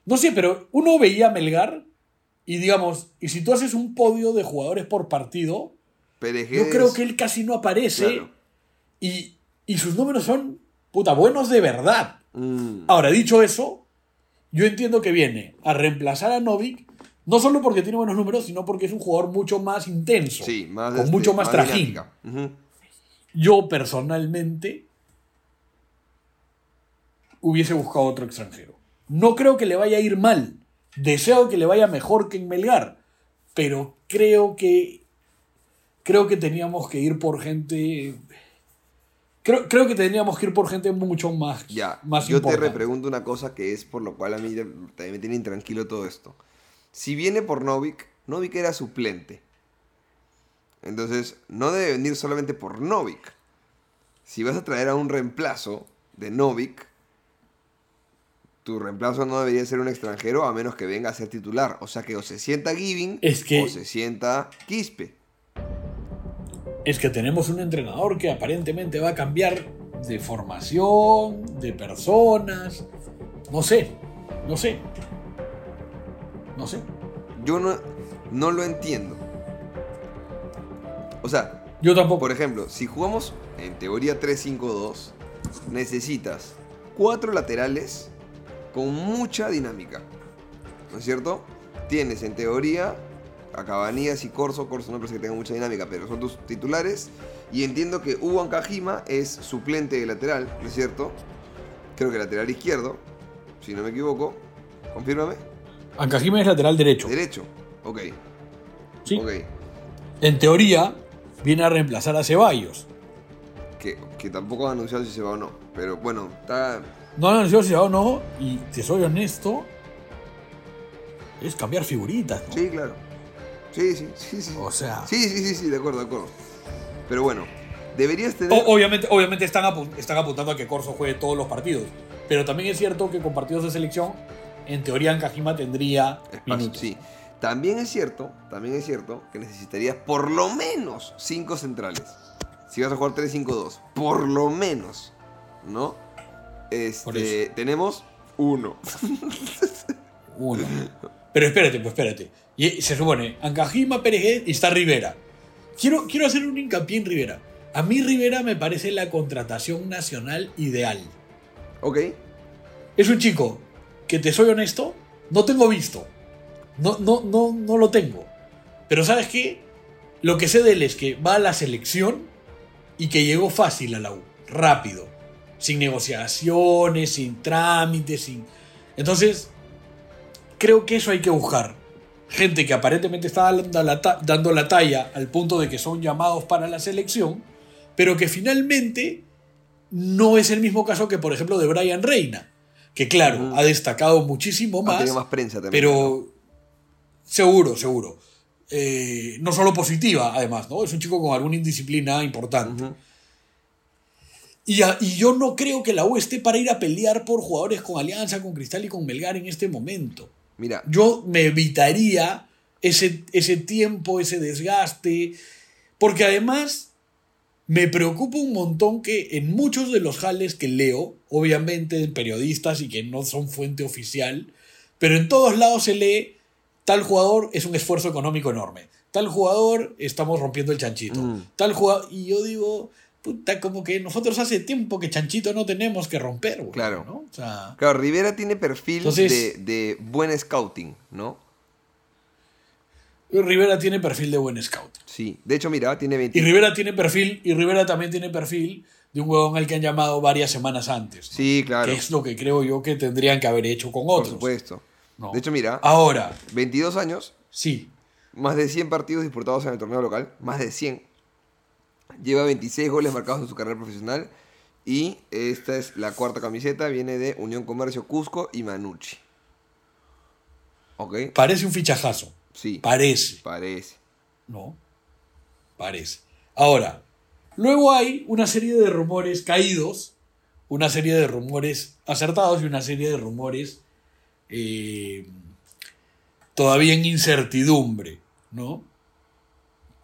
No sé, pero uno veía a Melgar y digamos, y si tú haces un podio de jugadores por partido, yo creo que él casi no aparece Claro. Y, y sus números son, puta, buenos de verdad. Mm, Ahora, dicho eso, yo entiendo que viene a reemplazar a Novik, no solo porque tiene buenos números, sino porque es un jugador mucho más intenso, sí, más. con este, mucho más, trajín. Yo personalmente hubiese buscado otro extranjero. No creo que le vaya a ir mal. Deseo que le vaya mejor que en Melgar. Pero creo que. Creo que teníamos que ir por gente. Creo, creo que teníamos que ir por gente mucho más. Ya, más yo te repregunto una cosa que es por lo cual a mí también me tiene intranquilo todo esto. Si viene por Novik, Novik era suplente. Entonces, no debe venir solamente por Novik. Si vas a traer a un reemplazo de Novik, tu reemplazo no debería ser un extranjero a menos que venga a ser titular. O sea que o se sienta Giving Es que- o se sienta Quispe. Es que tenemos un entrenador que aparentemente va a cambiar de formación, de personas. No sé, no sé. No sé. Yo no, no lo entiendo. O sea, Yo tampoco. Por ejemplo, si jugamos en teoría 3-5-2, necesitas cuatro laterales con mucha dinámica. ¿No es cierto? Tienes en teoría a Cabanías y Corso. Corso no parece que tenga mucha dinámica, pero son tus titulares. Y entiendo que Hugo Kajima es suplente de lateral, ¿no es cierto? Creo que lateral izquierdo, si no me equivoco. Confírmame. Ancajime es lateral derecho. Derecho. Ok. Sí. Ok. En teoría, viene a reemplazar a Ceballos. Que, que tampoco han anunciado si se va o no. Pero bueno, está, No han anunciado si va o no, y te soy honesto, es cambiar figuritas, ¿no? Sí, claro. Sí, sí, sí, sí. O sea- Sí, sí, sí, sí, de acuerdo, de acuerdo. Pero bueno, deberías tener. O- obviamente obviamente están, apu- están apuntando a que Corso juegue todos los partidos. Pero también es cierto que con partidos de selección, en teoría Ancajima tendría espacio, minutos. sí. También es cierto, también es cierto que necesitarías por lo menos 5 centrales. Si vas a jugar 3-5-2, por lo menos, ¿no? Este, tenemos uno. Uno. Pero espérate, pues espérate. Y se supone, Ancajima, Pérez y está Rivera. Quiero, quiero hacer un hincapié en Rivera. A mí Rivera me parece la contratación nacional ideal. ok, Es un chico que, te soy honesto, no tengo visto. No, no, no, no lo tengo. Pero ¿sabes qué? Lo que sé de él es que va a la selección y que llegó fácil a la U. Rápido. Sin negociaciones, sin trámites, sin... Entonces, creo que eso hay que buscar. Gente que aparentemente está dando la, ta- dando la talla al punto de que son llamados para la selección, pero que finalmente no es el mismo caso que, por ejemplo, de Brian Reina, que claro, ha destacado muchísimo Ha más, tenido más prensa también. pero seguro, seguro. Eh, no solo positiva, además, ¿no? Es un chico con alguna indisciplina importante. Y, a- y yo no creo que la U esté para ir a pelear por jugadores con Alianza, con Cristal y con Melgar en este momento. Mira, Yo me evitaría ese, ese tiempo, ese desgaste, porque además me preocupa un montón que en muchos de los jales que leo, obviamente en periodistas y que no son fuente oficial, pero en todos lados se lee, tal jugador es un esfuerzo económico enorme, tal jugador estamos rompiendo el chanchito, Mm. tal jugador, y yo digo, puta, como que nosotros hace tiempo que chanchito no tenemos que romper, güey, Claro. ¿no? O sea, claro, Rivera tiene perfil Entonces- de, de buen scouting, ¿no? Rivera tiene perfil de buen scout. Sí. De hecho, mira, tiene Y 20. Rivera tiene perfil, y Rivera también tiene perfil de un huevón al que han llamado varias semanas antes. ¿no? Sí, claro. Que es lo que creo yo que tendrían que haber hecho con Por otros. supuesto. ¿no? De hecho, mira, Ahora, 22 años, sí. más de 100 partidos disputados en el torneo local, más de 100. Lleva 26 goles marcados en su carrera profesional. Y esta es la cuarta camiseta, viene de Unión Comercio Cusco y Manucci. ¿Ok? Parece un fichajazo. Sí, Parece. parece. ¿No? Parece. Ahora, luego hay una serie de rumores caídos, una serie de rumores acertados y una serie de rumores eh, todavía en incertidumbre, ¿no?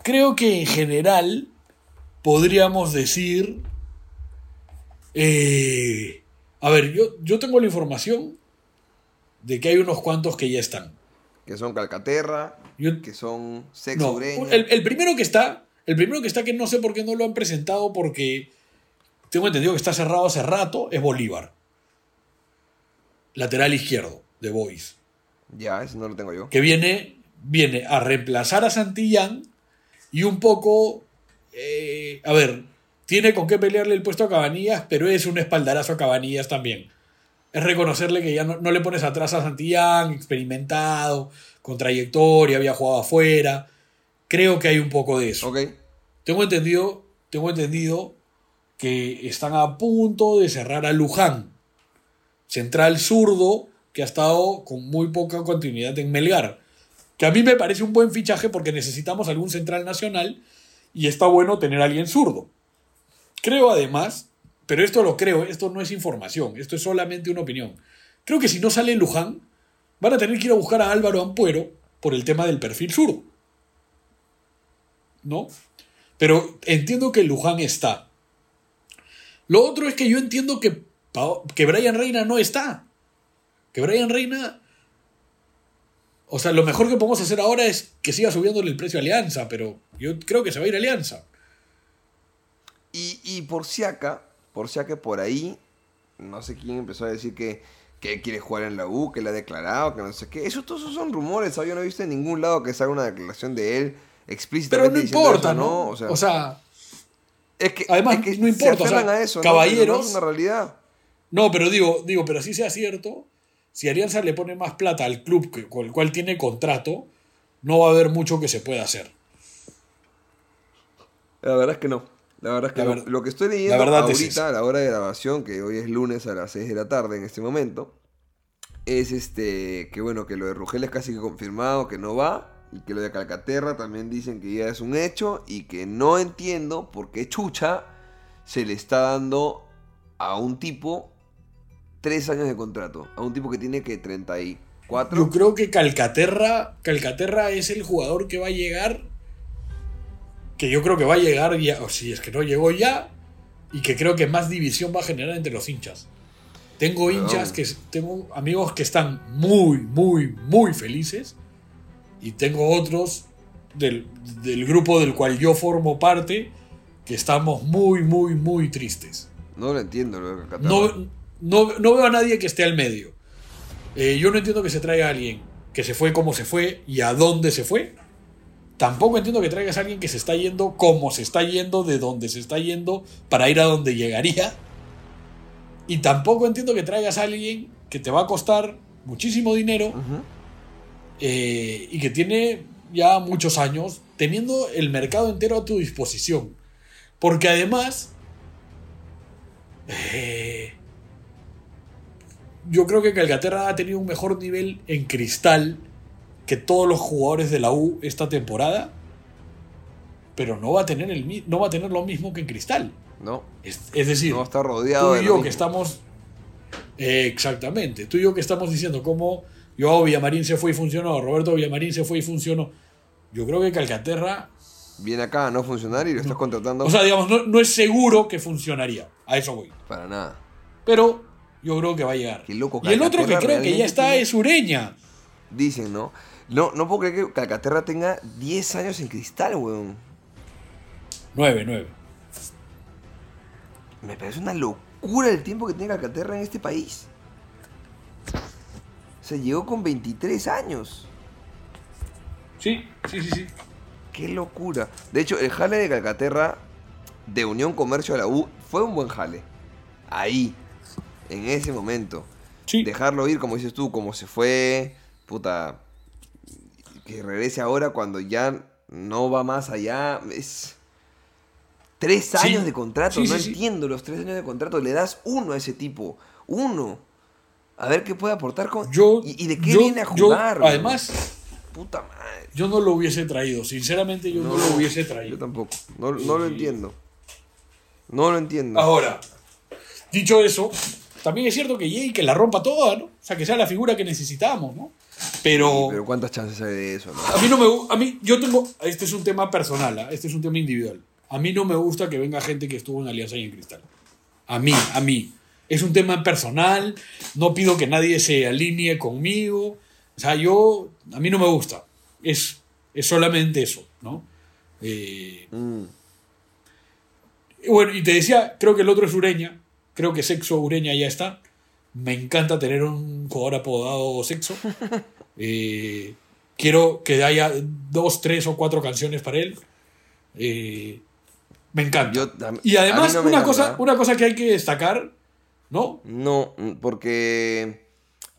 Creo que en general podríamos decir... eh, a ver, yo, yo tengo la información de que hay unos cuantos que ya están. Que son Calcaterra, Yo- que son Sex no, el, el primero que está, el primero que está que no sé por qué no lo han presentado porque tengo entendido que está cerrado hace rato, es Bolívar. Lateral izquierdo de Boys. Ya, ese no lo tengo yo. Que viene, viene a reemplazar a Santillán y un poco, eh, a ver, tiene con qué pelearle el puesto a Cabanillas, pero es un espaldarazo a Cabanillas también. Es reconocerle que ya no, no le pones atrás a Santillán, experimentado, con trayectoria, había jugado afuera. Creo que hay un poco de eso. Tengo entendido, tengo entendido que están a punto de cerrar a Luján, central zurdo que ha estado con muy poca continuidad en Melgar. Que a mí me parece un buen fichaje porque necesitamos algún central nacional y está bueno tener a alguien zurdo. Creo además, pero esto lo creo, esto no es información, esto es solamente una opinión. Creo que si no sale Luján, van a tener que ir a buscar a Álvaro Ampuero por el tema del perfil zurdo. ¿No? Pero entiendo que Luján está. Lo otro es que yo entiendo que, que Brian Reina no está. Que Brian Reina. O sea, lo mejor que podemos hacer ahora es que siga subiéndole el precio a Alianza, pero yo creo que se va a ir a Alianza. Y, y por si acá, por si acá por ahí, no sé quién empezó a decir que, que él quiere jugar en la U, que le ha declarado, que no sé qué. Eso todos esos son rumores, ¿sabes? Yo no he visto en ningún lado que salga una declaración de él Pero explícitamente no importa, eso, ¿no? O sea, O sea, es que, además, es que no importa, se o sea, aferran a eso, ¿no? caballeros- Pero no es una realidad. No, pero digo, digo, pero así sea cierto, si Alianza le pone más plata al club que- con el cual tiene contrato, no va a haber mucho que se pueda hacer. La verdad es que no. La verdad es que no. Lo que estoy leyendo la verdad es ahorita, a la hora de grabación, que hoy es lunes a las 6 de la tarde en este momento, es este que bueno, que lo de Rugel es casi que confirmado que no va. Y que lo de Calcaterra también dicen que ya es un hecho. Y que no entiendo por qué Chucha se le está dando a un tipo tres años de contrato. A un tipo que tiene que 34. Yo creo que Calcaterra, Calcaterra es el jugador que va a llegar, que yo creo que va a llegar ya, o si es que no llegó ya, y que creo que más división va a generar entre los hinchas. Tengo hinchas que tengo amigos que están muy, muy, muy felices, y tengo otros del, del grupo del cual yo formo parte que estamos muy, muy, muy tristes. No lo entiendo lo de Calcaterra. No, no, no veo a nadie que esté al medio. Eh, yo no entiendo que se traiga a alguien que se fue como se fue y a dónde se fue. Tampoco entiendo que traigas a alguien que se está yendo como se está yendo, de dónde se está yendo, para ir a donde llegaría. Y tampoco entiendo que traigas a alguien que te va a costar muchísimo dinero eh, y que tiene ya muchos años teniendo el mercado entero a tu disposición. Porque además, Eh, yo creo que Calcaterra ha tenido un mejor nivel en cristal que todos los jugadores de la U esta temporada, pero no va a tener, el, no va a tener lo mismo que en cristal. No, Es, es decir, no está rodeado tú y yo que estamos. eh, exactamente. Tú y yo que estamos diciendo cómo Joao Villamarín se fue y funcionó, Roberto Villamarín se fue y funcionó. Yo creo que Calcaterra. Viene acá a no funcionar y lo estás contratando O sea, digamos, no, no es seguro que funcionaría. A eso voy. para nada. Pero yo creo que va a llegar. Qué loco, y el otro que creo que ya está tiene- es Ureña. Dicen, ¿no? No, no puedo creer que Calcaterra tenga 10 años en cristal, weón. 9, 9. Me parece una locura el tiempo que tiene Calcaterra en este país. Se llegó con 23 años. Sí, sí, sí, sí. Qué locura. De hecho, el jale de Calcaterra de Unión Comercio de la U fue un buen jale. Ahí, en ese momento. Sí. Dejarlo ir, como dices tú, como se fue. Puta. Que regrese ahora cuando ya no va más allá. Es. Tres Sí. años de contrato. Sí, no entiendo los tres años de contrato. Le das uno a ese tipo. Uno. A ver qué puede aportar con. Yo, ¿Y, y de qué yo- viene a jugar? además, Puta madre. yo no lo hubiese traído. Sinceramente, yo no, lo hubiese traído. Yo tampoco. No, no lo entiendo. No lo entiendo. Ahora, dicho eso, también es cierto que llegue y que la rompa toda, ¿no? O sea, que sea la figura que necesitamos, ¿no? Pero, Pero cuántas chances hay de eso, ¿no? a mí no me a mí yo tengo este es un tema personal, ¿ah? este es un tema individual. A mí no me gusta que venga gente que estuvo en Alianza y en Cristal. A mí, a mí. Es un tema personal, no pido que nadie se alinee conmigo. O sea, yo a mí no me gusta. Es es solamente eso, ¿no? Eh, Mm. Bueno, y te decía, creo que el otro es Ureña. Creo que Sexo Ureña ya está. Me encanta tener un jugador apodado Sexo. Eh, quiero que haya dos, tres o cuatro canciones para él. Eh, me encanta. Yo y además, no una, encanta. cosa, una cosa que hay que destacar, ¿no? No, porque.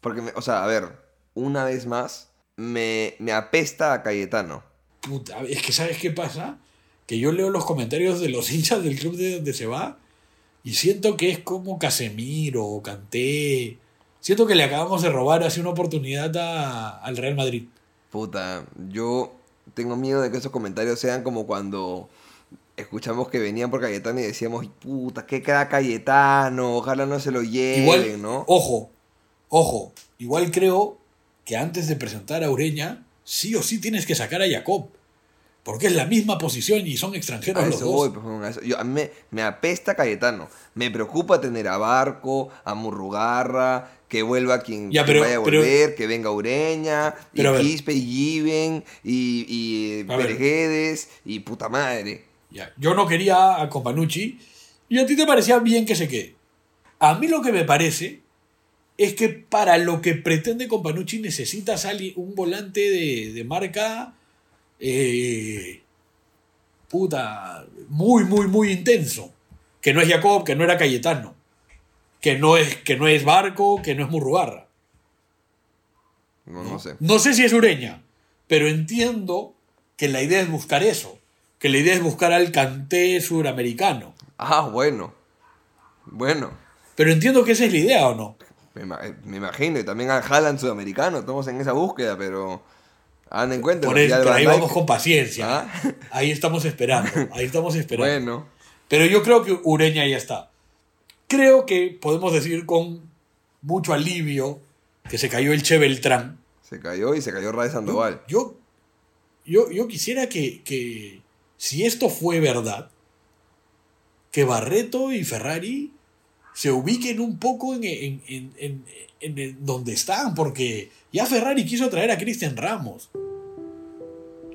Porque, me- o sea, a ver, una vez más, me, me apesta a Cayetano. Puta, es que ¿sabes qué pasa? Que yo leo los comentarios de los hinchas del club de donde se va y siento que es como Casemiro o Kanté. Siento que le acabamos de robar así una oportunidad a- al Real Madrid. Puta, yo tengo miedo de que esos comentarios sean como cuando escuchamos que venían por Cayetano y decíamos, puta, qué queda Cayetano, ojalá no se lo lleven, Igual, ¿no? ojo, ojo, igual creo que antes de presentar a Ureña, sí o sí tienes que sacar a Jacob. Porque es la misma posición y son extranjeros A los eso dos. voy, pues, a eso- yo- a mí me, me apesta Cayetano. Me preocupa tener a Barco, a Murrugarra, que vuelva quien, Ya, quien pero- vaya a pero- volver, que venga Ureña, y. Quispe, y Given, y, y y puta madre. Ya, Yo no quería a Companucci y a ti te parecía bien que se quede. A mí lo que me parece es que para lo que pretende Companucci necesitas un volante de, de marca eh, puta muy muy muy intenso que no es Jacob que no era Cayetano que no es que no es Barco que no es Murrugarra No, no sé. no sé si es Ureña, pero entiendo que la idea es buscar eso. Que la idea es buscar al canté suramericano. Ah, bueno. Bueno. Pero entiendo que esa es la idea o no. Me, ima- me imagino, y también al Haaland sudamericano, estamos en esa búsqueda, pero anda en cuenta. Por ahí vamos con paciencia. Ah. Ahí estamos esperando. Ahí estamos esperando. Bueno, Pero yo creo que Ureña ya está. Creo que podemos decir con mucho alivio que se cayó el Che Beltrán. se cayó y se cayó Ray Sandoval. Yo, yo, yo quisiera que, que, si esto fue verdad, que Barreto y Ferrari se ubiquen un poco en, en- en- en- donde están, porque ya Ferrari quiso traer a Cristian Ramos.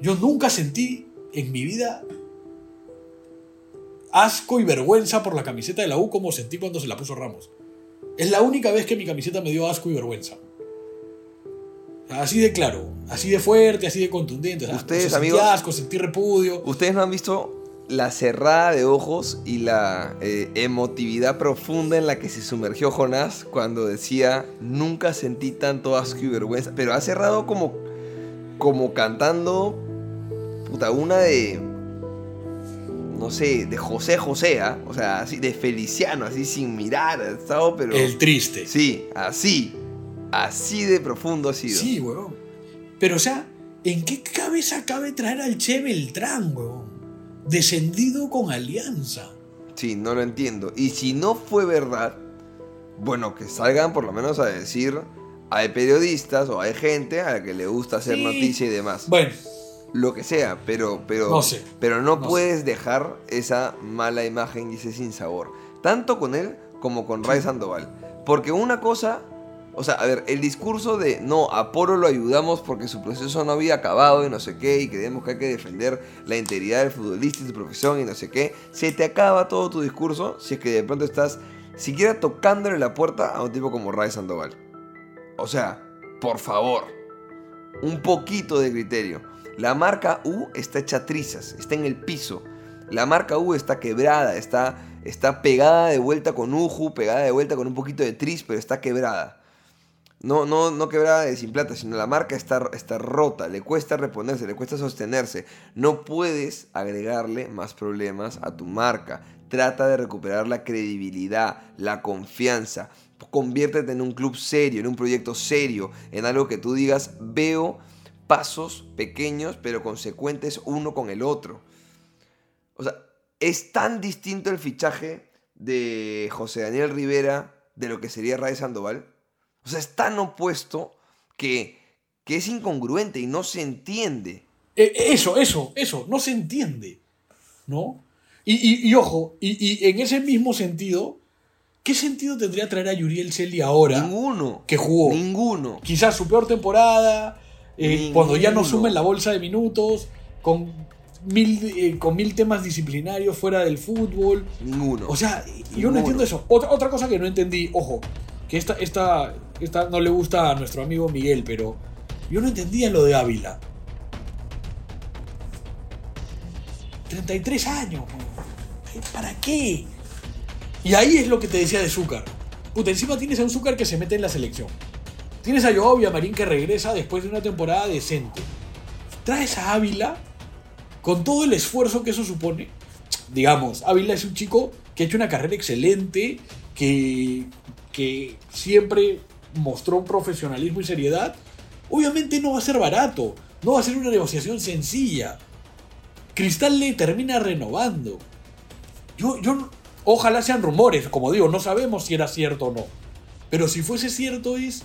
Yo nunca sentí en mi vida asco y vergüenza por la camiseta de la U como sentí cuando se la puso Ramos. Es la única vez que mi camiseta me dio asco y vergüenza. Así de claro, así de fuerte, así de contundente. Ustedes, sentí amigos- asco, sentí repudio. Ustedes no han visto la cerrada de ojos y la eh, emotividad profunda en la que se sumergió Jonás cuando decía nunca sentí tanto asco y vergüenza. Pero ha cerrado como, como cantando puta, una de no sé, de José José, ¿ah? o sea, así de Feliciano, así sin mirar, estado, pero... El triste. Sí, así, así de profundo ha sido. Sí, weón. Pero, o sea, ¿en qué cabeza cabe traer al Che Beltrán, weón? Descendido con alianza. Sí, no lo entiendo. Y si no fue verdad, bueno, que salgan por lo menos a decir, hay periodistas o hay gente a la que le gusta hacer Sí. noticia y demás. Bueno, Lo que sea, pero, pero, No sé. pero no, No puedes dejar esa mala imagen y ese sinsabor. Tanto con él como con Ray Sandoval. Porque una cosa, o sea, a ver, el discurso de no, a Poro lo ayudamos porque su proceso no había acabado y no sé qué, y creemos que hay que defender la integridad del futbolista y su profesión y no sé qué, se te acaba todo tu discurso si es que de pronto estás siquiera tocándole la puerta a un tipo como Ray Sandoval. O sea, por favor, un poquito de criterio. La marca U está hecha trizas, está en el piso. La marca U está quebrada, está, está pegada de vuelta con Uju, pegada de vuelta con un poquito de tris, pero está quebrada. No, no, no quebrada sin plata, sino la marca está, está rota, le cuesta reponerse, le cuesta sostenerse. No puedes agregarle más problemas a tu marca. Trata de recuperar la credibilidad, la confianza. Conviértete en un club serio, en un proyecto serio, en algo que tú digas, veo pasos pequeños pero consecuentes uno con el otro. O sea, es tan distinto el fichaje de José Daniel Rivera de lo que sería Ray Sandoval. O sea, es tan opuesto que, que es incongruente y no se entiende. eh, eso, eso, eso, no se entiende. ¿No? Y, y- y ojo, y, y en ese mismo sentido, ¿qué sentido tendría traer a Yuriel Celi ahora? Ninguno. que jugó. Ninguno. Quizás su peor temporada, eh, cuando ya no sumen la bolsa de minutos, con mil, eh, con mil temas disciplinarios fuera del fútbol. Ninguno. O sea, yo Ninguno. no entiendo eso. Otra, otra cosa que no entendí, ojo, que esta, esta, esta no le gusta a nuestro amigo Miguel, pero yo no entendía lo de Ávila. 33 años. ¿para qué? Y ahí es lo que te decía de Zúcar. Puta, encima tienes a un Zúcar que se mete en la selección. Tienes a Joao Marín que regresa después de una temporada decente. Traes a Ávila con todo el esfuerzo que eso supone. Digamos, Ávila es un chico que ha hecho una carrera excelente, que, que siempre mostró un profesionalismo y seriedad. Obviamente no va a ser barato, no va a ser una negociación sencilla. Cristal le termina renovando. Yo, yo, ojalá sean rumores, como digo, no sabemos si era cierto o no. Pero si fuese cierto es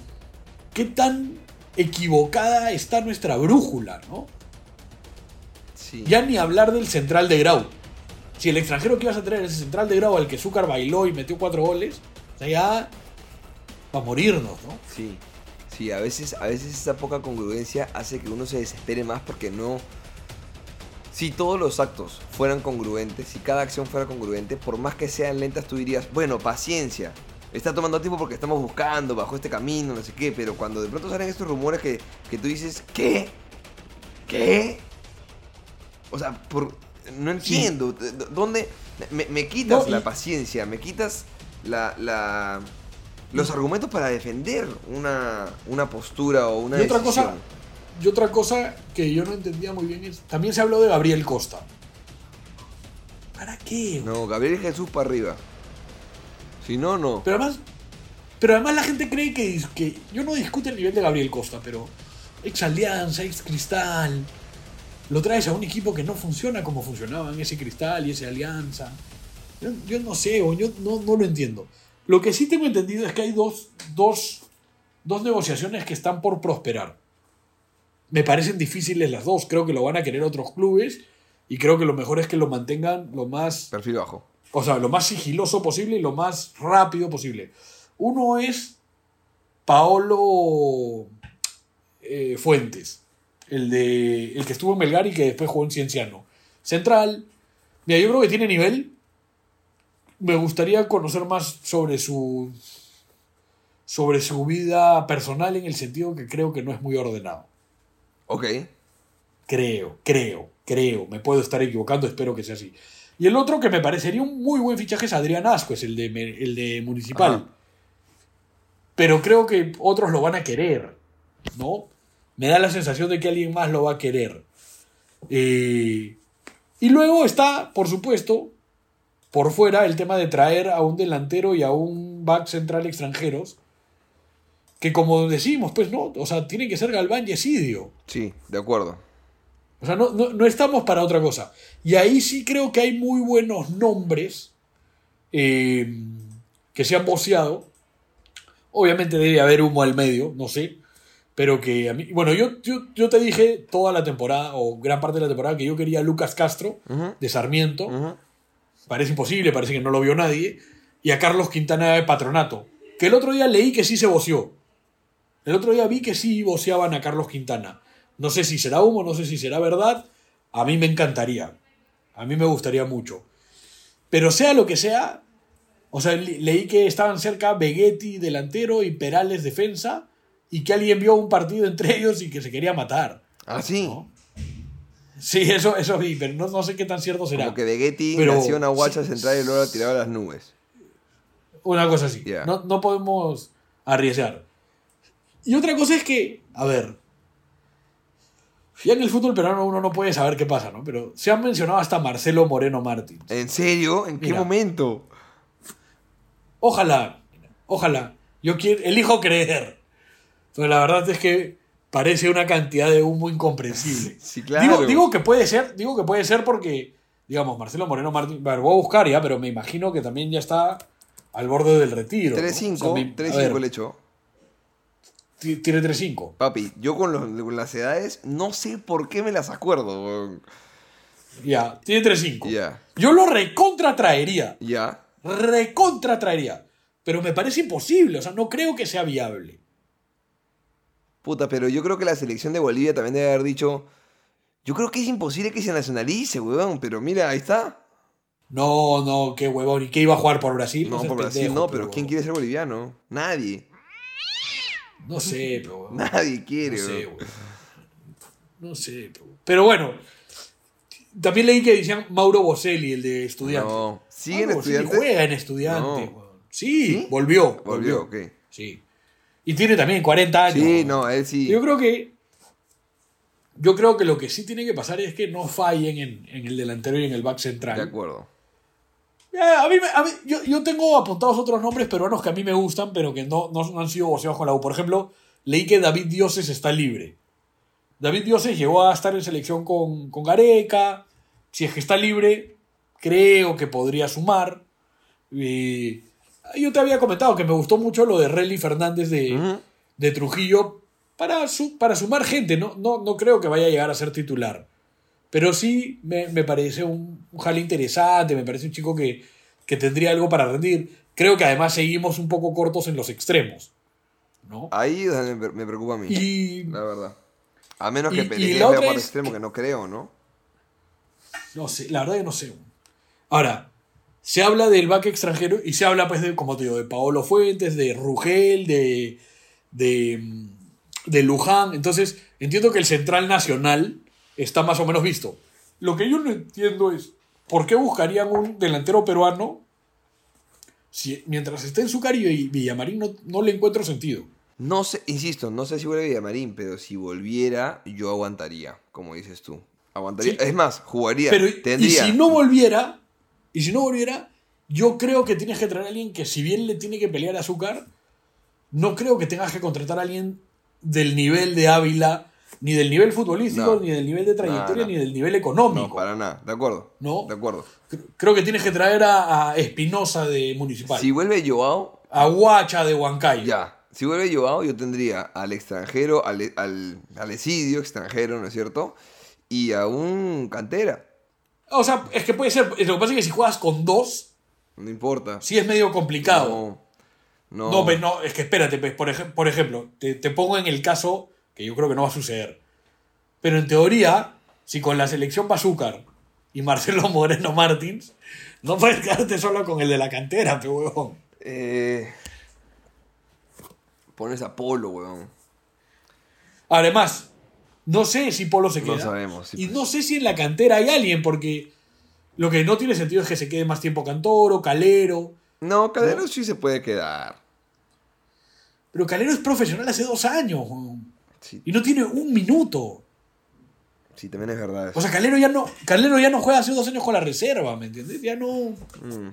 qué tan equivocada está nuestra brújula, ¿no? Sí. Ya ni hablar del central de Grau. Si el extranjero que ibas a traer es el central de Grau al que Zúcar bailó y metió cuatro goles, o sea, ya va a morirnos, ¿no? Sí, sí, a veces, a veces esa poca congruencia hace que uno se desespere más porque no... Si todos los actos fueran congruentes, si cada acción fuera congruente, por más que sean lentas, tú dirías, bueno, paciencia. Está tomando tiempo porque estamos buscando bajo este camino, no sé qué, pero cuando de pronto salen estos rumores que, que tú dices, ¿qué? ¿Qué? O sea, por, no entiendo. ¿Dónde? Me, me quitas No, y- la paciencia, me quitas la, la- los argumentos para defender una, una postura o una Y otra decisión. cosa, y otra cosa que yo no entendía muy bien es, también se habló de Gabriel Costa. ¿Para qué? No, Gabriel Jesús para arriba. Si no, no. Pero además, pero además la gente cree que, que yo no discuto el nivel de Gabriel Costa, pero ex Alianza, ex Cristal, lo traes a un equipo que no funciona como funcionaban ese Cristal y ese Alianza. Yo, yo no sé, o yo no, no lo entiendo. Lo que sí tengo entendido es que hay dos, dos, dos negociaciones que están por prosperar. Me parecen difíciles las dos, creo que lo van a querer otros clubes y creo que lo mejor es que lo mantengan lo más Perfil bajo. o sea, lo más sigiloso posible y lo más rápido posible. Uno es Paolo eh, Fuentes, el, de, el que estuvo en Melgar y que después jugó en Cienciano. Central. Mira, yo creo que tiene nivel. Me gustaría conocer más sobre su sobre su vida personal en el sentido que creo que no es muy ordenado. Ok. Creo, creo, creo. Me puedo estar equivocando, espero que sea así. Y el otro que me parecería un muy buen fichaje es Adrián Asco, es el de, el de Municipal. Ajá. Pero creo que otros lo van a querer, ¿no? Me da la sensación de que alguien más lo va a querer. Eh, Y luego está, por supuesto, por fuera el tema de traer a un delantero y a un back central extranjeros. Que como decimos, pues no, o sea, tiene que ser Galván y Esidio. Sí, de acuerdo. O sea, no, no, no estamos para otra cosa. Y ahí sí creo que hay muy buenos nombres eh, que se han voceado. Obviamente debe haber humo al medio, no sé. Pero que a mí. Bueno, yo, yo, yo te dije toda la temporada, o gran parte de la temporada, que yo quería a Lucas Castro, de Sarmiento. Parece imposible, parece que no lo vio nadie. Y a Carlos Quintana de Patronato. Que el otro día leí que sí se voció. El otro día vi que sí voceaban a Carlos Quintana. No sé si será humo, no sé si será verdad. A mí me encantaría. A mí me gustaría mucho. Pero sea lo que sea, o sea, le- leí que estaban cerca Vegetti delantero y Perales defensa y que alguien vio un partido entre ellos y que se quería matar. Ah, sí. ¿no? Sí, eso, eso vi, pero no, no sé qué tan cierto será. Como que Vegetti Pero- nació una guacha sí, central y luego tiraba a las nubes. Una cosa así. No, no podemos arriesgar. Y otra cosa es que, a ver, ya en el fútbol peruano uno no puede saber qué pasa, ¿no? Pero se han mencionado hasta Marcelo Moreno Martins. ¿En serio? ¿En qué Mira. momento? Ojalá, ojalá. Yo quiero, elijo creer. Pero la verdad es que parece una cantidad de humo incomprensible. Sí, claro. Digo, digo que puede ser, digo que puede ser porque, digamos, Marcelo Moreno Martins, a ver, voy a buscar ya, pero me imagino que también ya está al borde del retiro. ¿no? 3-5, O sea, me- a 3-5 ver, el hecho. ti- Tiene 3-5. Papi, yo con, los- con las edades no sé por qué me las acuerdo. Ya, tiene 3-5. Ya. Yo lo recontra traería. Ya. Recontra traería. Pero me parece imposible. O sea, no creo que sea viable. Puta, pero yo creo que la selección de Bolivia también debe haber dicho. Yo creo que es imposible que se nacionalice, weón. Pero mira, ahí está. No, no, qué huevón. ¿Y qué iba a jugar por Brasil? No, por Brasil pendejo, no, pero ¿quién quiere ser boliviano? Nadie. No sé, pero. huevón. Nadie quiere, No sé, weón. huevón. No sé, pero. Pero bueno. También leí que decían Mauro Boselli, el de estudiante. No. ¿Sigue en Estudiantes? juega en estudiante. No. huevón. Sí, ¿Sí? volvió. Volvió, ok. Sí. Y tiene también 40 años. Sí, no, él sí. Yo creo que. Yo creo que lo que sí tiene que pasar es que no fallen en, en el delantero y en el back central. De acuerdo. Eh, a mí, me- a mí- yo, yo tengo apuntados otros nombres peruanos que a mí me gustan, pero que no, no, han sido voceados con la U. Por ejemplo, leí que David Dioses está libre. David Dioses llegó a estar en selección con, con Gareca. Si es que está libre, creo que podría sumar. Y yo te había comentado que me gustó mucho lo de Relly Fernández de, de Trujillo para, su- para sumar gente. No, no, no creo que vaya a llegar a ser titular. Pero sí me, me parece un, un jale interesante, me parece un chico que, que tendría algo para rendir. Creo que además seguimos un poco cortos en los extremos. ¿no? Ahí me preocupa a mí. Y La verdad. A menos que la vaya es- extremo, que no creo, ¿no? no sé, la verdad que no sé. Ahora, se habla del back extranjero y se habla, pues, de, como te digo, de Paolo Fuentes, de Rugel, de, de, mm, de Luján. Entonces, entiendo que el central nacional está más o menos visto. Lo que yo no entiendo es, ¿por qué buscarían un delantero peruano si mientras esté en su Caribe y Villamarín no, no le encuentro sentido? No sé, insisto, no sé si vuelve Villamarín, pero si volviera, yo aguantaría, como dices tú. Aguantaría. Sí. Es más, jugaría. Pero, y tendría. si no volviera, y si no volviera, yo creo que tienes que traer a alguien que, si bien le tiene que pelear a Azúcar, no creo que tengas que contratar a alguien del nivel de Ávila, ni del nivel futbolístico, No. ni del nivel de trayectoria, no. ni del nivel No, económico. para nada. De acuerdo. No. De acuerdo. Cre- Creo que tienes que traer a, a Espinosa de Municipal, Si vuelve Joao, a Huacha de Huancayo. ya. Si vuelve Joao, yo tendría al extranjero, al, al, extranjero, ¿no es cierto? Y a un cantera. O sea, es que puede ser. Lo que pasa es que si juegas con dos, No importa. sí es medio complicado. No. No. No, pues no, es que espérate, pues, por, ej- por ejemplo, te, te pongo en el caso que yo creo que no va a suceder. Pero en teoría, si con la selección Bazúcar y Marcelo Moreno Martins, no puedes quedarte solo con el de la cantera, pe huevón. Eh, pones a Polo, weón. Además, no sé si Polo se No queda. sabemos, sí, y pues. no sé si en la cantera hay alguien, porque lo que no tiene sentido es que se quede más tiempo Cantoro, Calero. No, Cadero sí se puede quedar. Pero Calero es profesional hace dos años. Sí, Y no tiene un minuto. Sí, también es verdad. eso. O sea, Calero ya no, Calero ya no juega hace dos años con la reserva, ¿me entiendes? Ya no. Mm.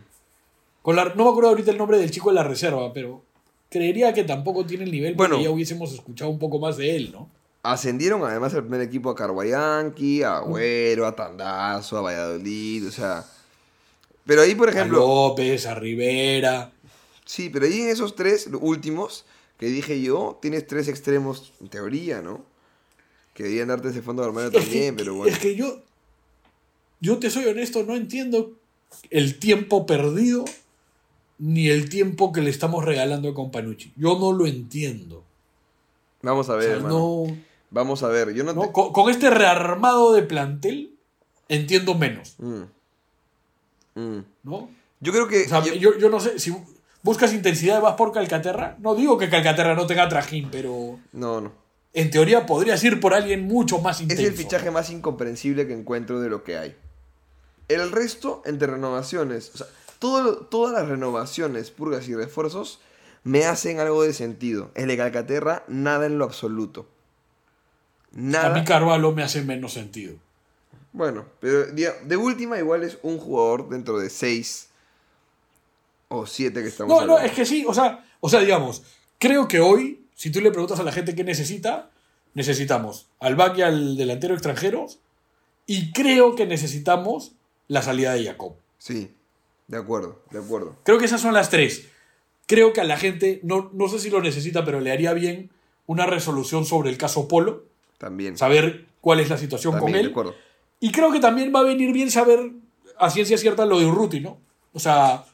Con la, no me acuerdo ahorita el nombre del chico de la reserva, pero creería que tampoco tiene el nivel porque Bueno. ya hubiésemos escuchado un poco más de él, ¿no? Ascendieron además al primer equipo a Carguayanqui, a Agüero, a Tandazo, a Valladolid, o sea. Pero ahí, por A ejemplo. López, a Rivera. Sí, pero ahí en esos tres últimos que dije yo, tienes tres extremos en teoría, ¿no? Que deberían darte ese fondo de armario Es también, que, pero bueno. es que yo, yo te soy honesto, no entiendo el tiempo perdido ni el tiempo que le estamos regalando a Companucci. Yo no lo entiendo. Vamos a O ver, sea, no, Vamos a ver. Yo no, no, te- con, con este rearmado de plantel entiendo menos, Mm. Mm. ¿no? Yo creo que. O sea, yo- yo, yo no sé, si buscas intensidad vas por Calcaterra, no digo que Calcaterra no tenga trajín, pero No, no. en teoría podrías ir por alguien mucho más Es intenso. el fichaje más incomprensible que encuentro de lo que hay. El resto, entre renovaciones, o sea, todo- todas las renovaciones, purgas y refuerzos me hacen algo de sentido. El de Calcaterra, nada en lo absoluto. A mí Nada. Carvalho me hace menos sentido. Bueno, pero de última igual es un jugador dentro de seis o siete que estamos No, no, es que sí, o sea, o sea, digamos, creo que hoy, si tú le preguntas a la gente qué necesita, necesitamos al back y al delantero extranjeros, y creo que necesitamos la salida de Jacob. Sí, de acuerdo, de acuerdo. Creo que esas son las tres. Creo que a la gente, no, no sé si lo necesita, pero le haría bien una resolución sobre el caso Polo, También. saber cuál es la situación también, con de él. acuerdo. Y creo que también va a venir bien saber a ciencia cierta lo de Urruti, ¿no? O sea,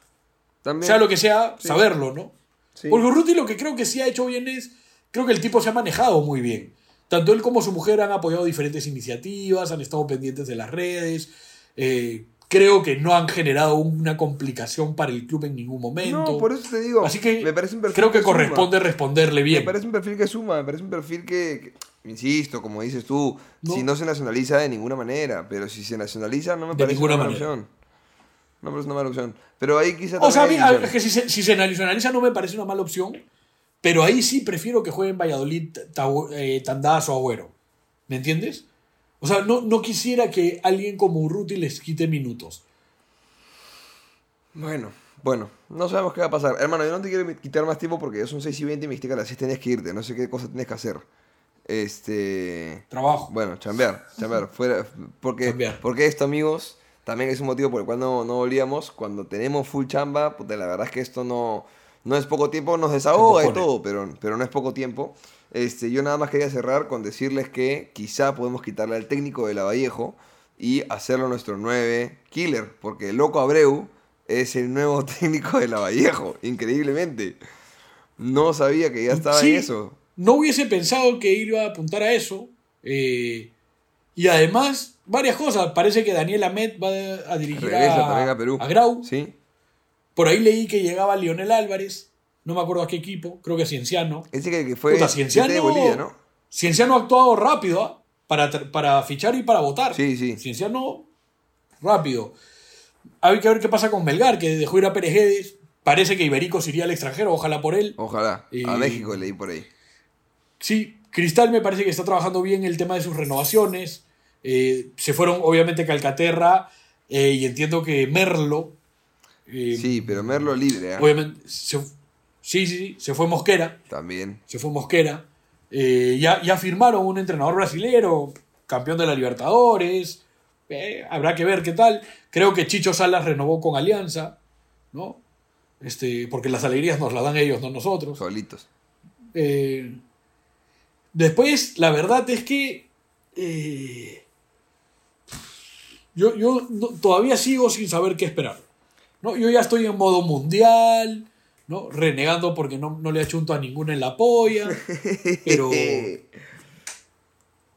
También. sea lo que sea, Sí. saberlo, ¿no? Sí. Porque Urruti lo que creo que sí ha hecho bien es, creo que el tipo se ha manejado muy bien. Tanto él como su mujer han apoyado diferentes iniciativas, han estado pendientes de las redes. eh, creo que no han generado una complicación para el club en ningún momento. No, por eso te digo. Así que me parece un perfil creo que suma. corresponde responderle bien. Me parece un perfil que suma, me parece un perfil que, que- insisto, como dices tú, No. si no se nacionaliza de ninguna manera, pero si se nacionaliza no me De parece ninguna una mala opción. No me parece una mala opción. Pero ahí O sea, a mí- es que si se, si se nacionaliza no me parece una mala opción, pero ahí sí prefiero que jueguen Valladolid, eh, Tandás o Agüero. ¿Me entiendes? O sea, no, no quisiera que alguien como Urruti les quite minutos. Bueno, bueno, no sabemos qué va a pasar. Hermano, yo no te quiero quitar más tiempo porque ya son 6 y 20 y me dijiste que a las 6 tenías que irte. No sé qué cosa tienes que hacer. Este. Trabajo. Bueno, chambear, chambear. Fuera, porque, Chambear. porque esto, amigos, también es un motivo por el cual no, no volvíamos. Cuando tenemos full chamba, puta, la verdad es que esto no, no es poco tiempo, nos desahoga y todo, pero, pero no es poco tiempo. Este, yo nada más quería cerrar con decirles que quizá podemos quitarle al técnico de Lavallejo y hacerlo nuestro 9 killer, porque Loco Abreu es el nuevo técnico de Lavallejo, increíblemente. No sabía que ya estaba Sí, en eso. No hubiese pensado que iba a apuntar a eso. eh, y además, varias cosas. Parece que Daniel Ahmed va a dirigir Regresa a, también a Perú. a Grau. Sí. Por ahí leí que llegaba Lionel Álvarez. No me acuerdo a qué equipo. Creo que a Cienciano. Ese que, que fue Puta, Cienciano, de Bolivia, ¿no? Cienciano ha actuado rápido ¿ah? para, para fichar y para votar. Sí, sí. Cienciano rápido. Hay que ver qué pasa con Melgar, que dejó ir a Pérez Guedes. Parece que Iberico se iría al extranjero, ojalá por él. Ojalá. Y- A México leí por ahí. Sí, Cristal me parece que está trabajando bien el tema de sus renovaciones. Eh, se fueron, obviamente, Calcaterra eh, y entiendo que Merlo. eh, Sí, pero Merlo libre. Obviamente, se- sí, sí, sí, se fue Mosquera. También. se fue Mosquera. Eh, ya, ya firmaron un entrenador brasilero, campeón de la Libertadores. Eh, habrá que ver qué tal. Creo que Chicho Salas renovó con Alianza, ¿no? Este, porque las alegrías nos las dan ellos, no nosotros. Solitos. Eh, después, la verdad es que yo, yo no- todavía sigo sin saber qué esperar. ¿no? Yo ya estoy en modo mundial, ¿no? renegando porque no, no le achunto a ninguna en la polla. Pero.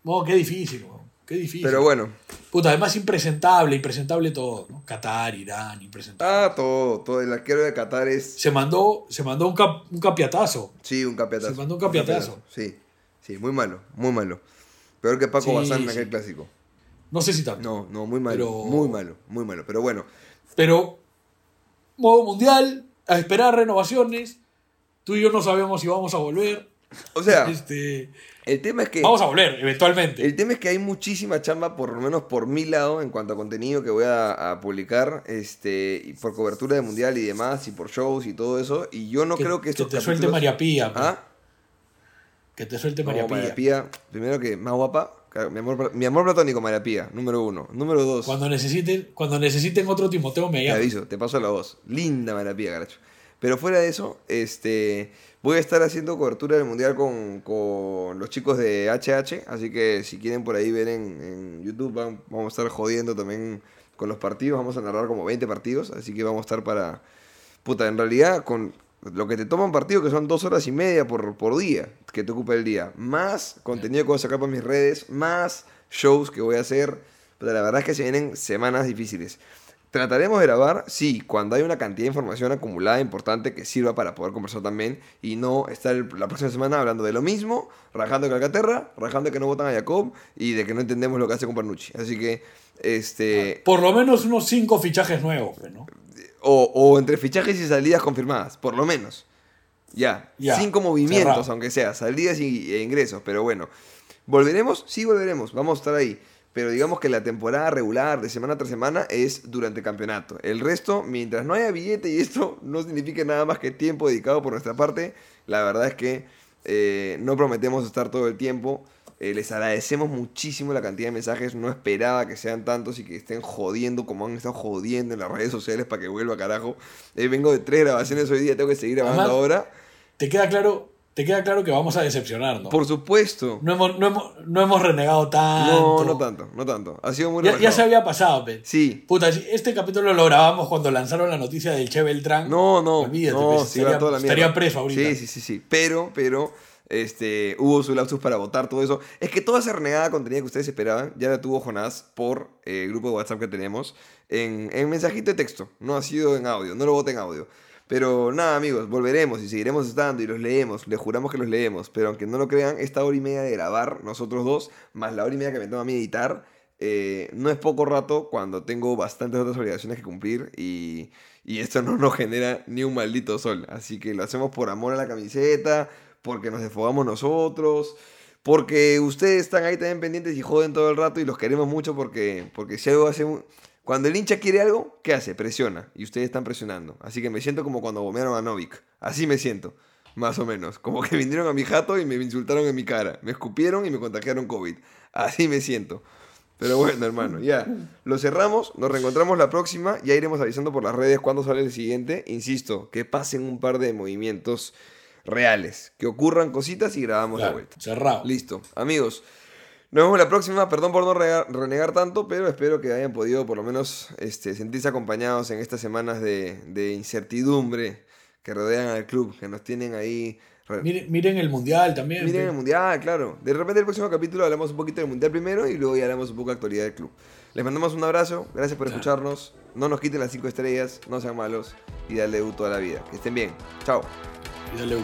No, qué difícil, qué difícil. Pero bueno. Puta, además impresentable, impresentable todo. ¿no? Qatar, Irán, impresentable. Ah, todo. Todo. El arquero de Qatar es. Se mandó, se mandó un, cap- un capiatazo. Sí, un campeonato. Se mandó un campeonazo. Sí. Sí, muy malo. Muy malo. Peor que Paco Sí, Bazán en sí. aquel clásico. No sé si tanto. No, no, muy malo. Pero- Muy malo. Muy malo. Pero bueno. Pero, modo mundial, a esperar renovaciones. Tú y yo no sabemos si vamos a volver. O sea, Este, el tema es que. vamos a volver, eventualmente. El tema es que hay muchísima chamba, por lo menos por mi lado, en cuanto a contenido que voy a, a publicar, este, y por cobertura de mundial y demás, y por shows y todo eso. Y yo no que, creo que que estos te suelte María Pía. pues. ¿Ah? Que te suelte No, María Pía. María Pía, primero que más guapa, claro, mi amor, mi amor platónico María Pía, número uno. Número dos, Cuando necesiten, cuando necesiten otro Timoteo me te llaman. aviso, te paso la voz. Linda María Pía, caracho. Pero fuera de eso, este, voy a estar haciendo cobertura del mundial con, con los chicos de HH, así que si quieren por ahí ver en, en YouTube, vam- vamos a estar jodiendo también con los partidos, vamos a narrar como 20 partidos, así que vamos a estar para... Puta, en realidad, con lo que te toma un partido, que son dos horas y media por, por día, que te ocupa el día, más contenido que voy a sacar para mis redes, más shows que voy a hacer, pero la verdad es que se vienen semanas difíciles. Trataremos de grabar, sí, cuando hay una cantidad de información acumulada importante que sirva para poder conversar también y no estar la próxima semana hablando de lo mismo, rajando de Calcaterra, rajando que no votan a Jacob y de que no entendemos lo que hace con Panucci. Así que, este, Por lo menos unos cinco fichajes nuevos, ¿no? O, o entre fichajes y salidas confirmadas, por lo menos. Ya, Ya, cinco movimientos, cerrado. aunque sea, salidas y, e ingresos, pero bueno. ¿Volveremos? Sí, volveremos, vamos a estar ahí. Pero digamos que la temporada regular de semana tras semana es durante el campeonato. El resto, mientras no haya billete y esto no significa nada más que tiempo dedicado por nuestra parte, la verdad es que eh, no prometemos estar todo el tiempo. Eh, les agradecemos muchísimo la cantidad de mensajes. No esperaba que sean tantos y que estén jodiendo como han estado jodiendo en las redes sociales para que vuelva carajo. Eh, vengo de tres grabaciones hoy día, tengo que seguir grabando Además, ahora. Te queda claro, te queda claro que vamos a decepcionarnos. Por supuesto. No hemos, no hemos, no hemos renegado tanto. No, no tanto, no tanto. Ha sido muy Ya, ya se había pasado, pe. Sí. Puta, este capítulo lo grabamos cuando lanzaron la noticia del Che Beltrán. No, no. Olvídate, no, pues, se estaría, estaría preso ahorita. Sí, sí, sí, sí. Pero, pero, este, hubo su lapsus para votar todo eso. Es que toda esa renegada contenido que ustedes esperaban, ya la tuvo Jonás por eh, el grupo de WhatsApp que tenemos en, en mensajito de texto. No ha sido en audio, no lo voten en audio. Pero nada, amigos, volveremos y seguiremos estando y los leemos. Les juramos que los leemos. Pero aunque no lo crean, esta hora y media de grabar, nosotros dos, más la hora y media que me toma a mí editar, eh, no es poco rato cuando tengo bastantes otras obligaciones que cumplir y esto no nos genera ni un maldito sol. Así que lo hacemos por amor a la camiseta, porque nos desfogamos nosotros, porque ustedes están ahí también pendientes y joden todo el rato y los queremos mucho porque, porque si algo hace... Cuando el hincha quiere algo, ¿qué hace? Presiona. Y ustedes están presionando. Así que me siento como cuando bombearon a Novik. Así me siento. Más o menos. Como que vinieron a mi jato y me insultaron en mi cara. Me escupieron y me contagiaron COVID. Así me siento. Pero bueno, hermano, ya. Lo cerramos, nos reencontramos la próxima. Ya iremos avisando por las redes cuándo sale el siguiente. Insisto, que pasen un par de movimientos reales. Que ocurran cositas y grabamos de Claro, vuelta. cerrado. Listo. Amigos, nos vemos la próxima. Perdón por no renegar tanto, pero espero que hayan podido por lo menos este, sentirse acompañados en estas semanas de, de incertidumbre que rodean al club, que nos tienen ahí. re- Miren, miren el mundial también. Miren el mundial, claro. De repente el próximo capítulo hablamos un poquito del mundial primero y luego ya hablamos un poco de actualidad del club. Les mandamos un abrazo, gracias por escucharnos. No nos quiten las 5 estrellas, no sean malos y dale U toda la vida. Que estén bien. Chao. Y dale,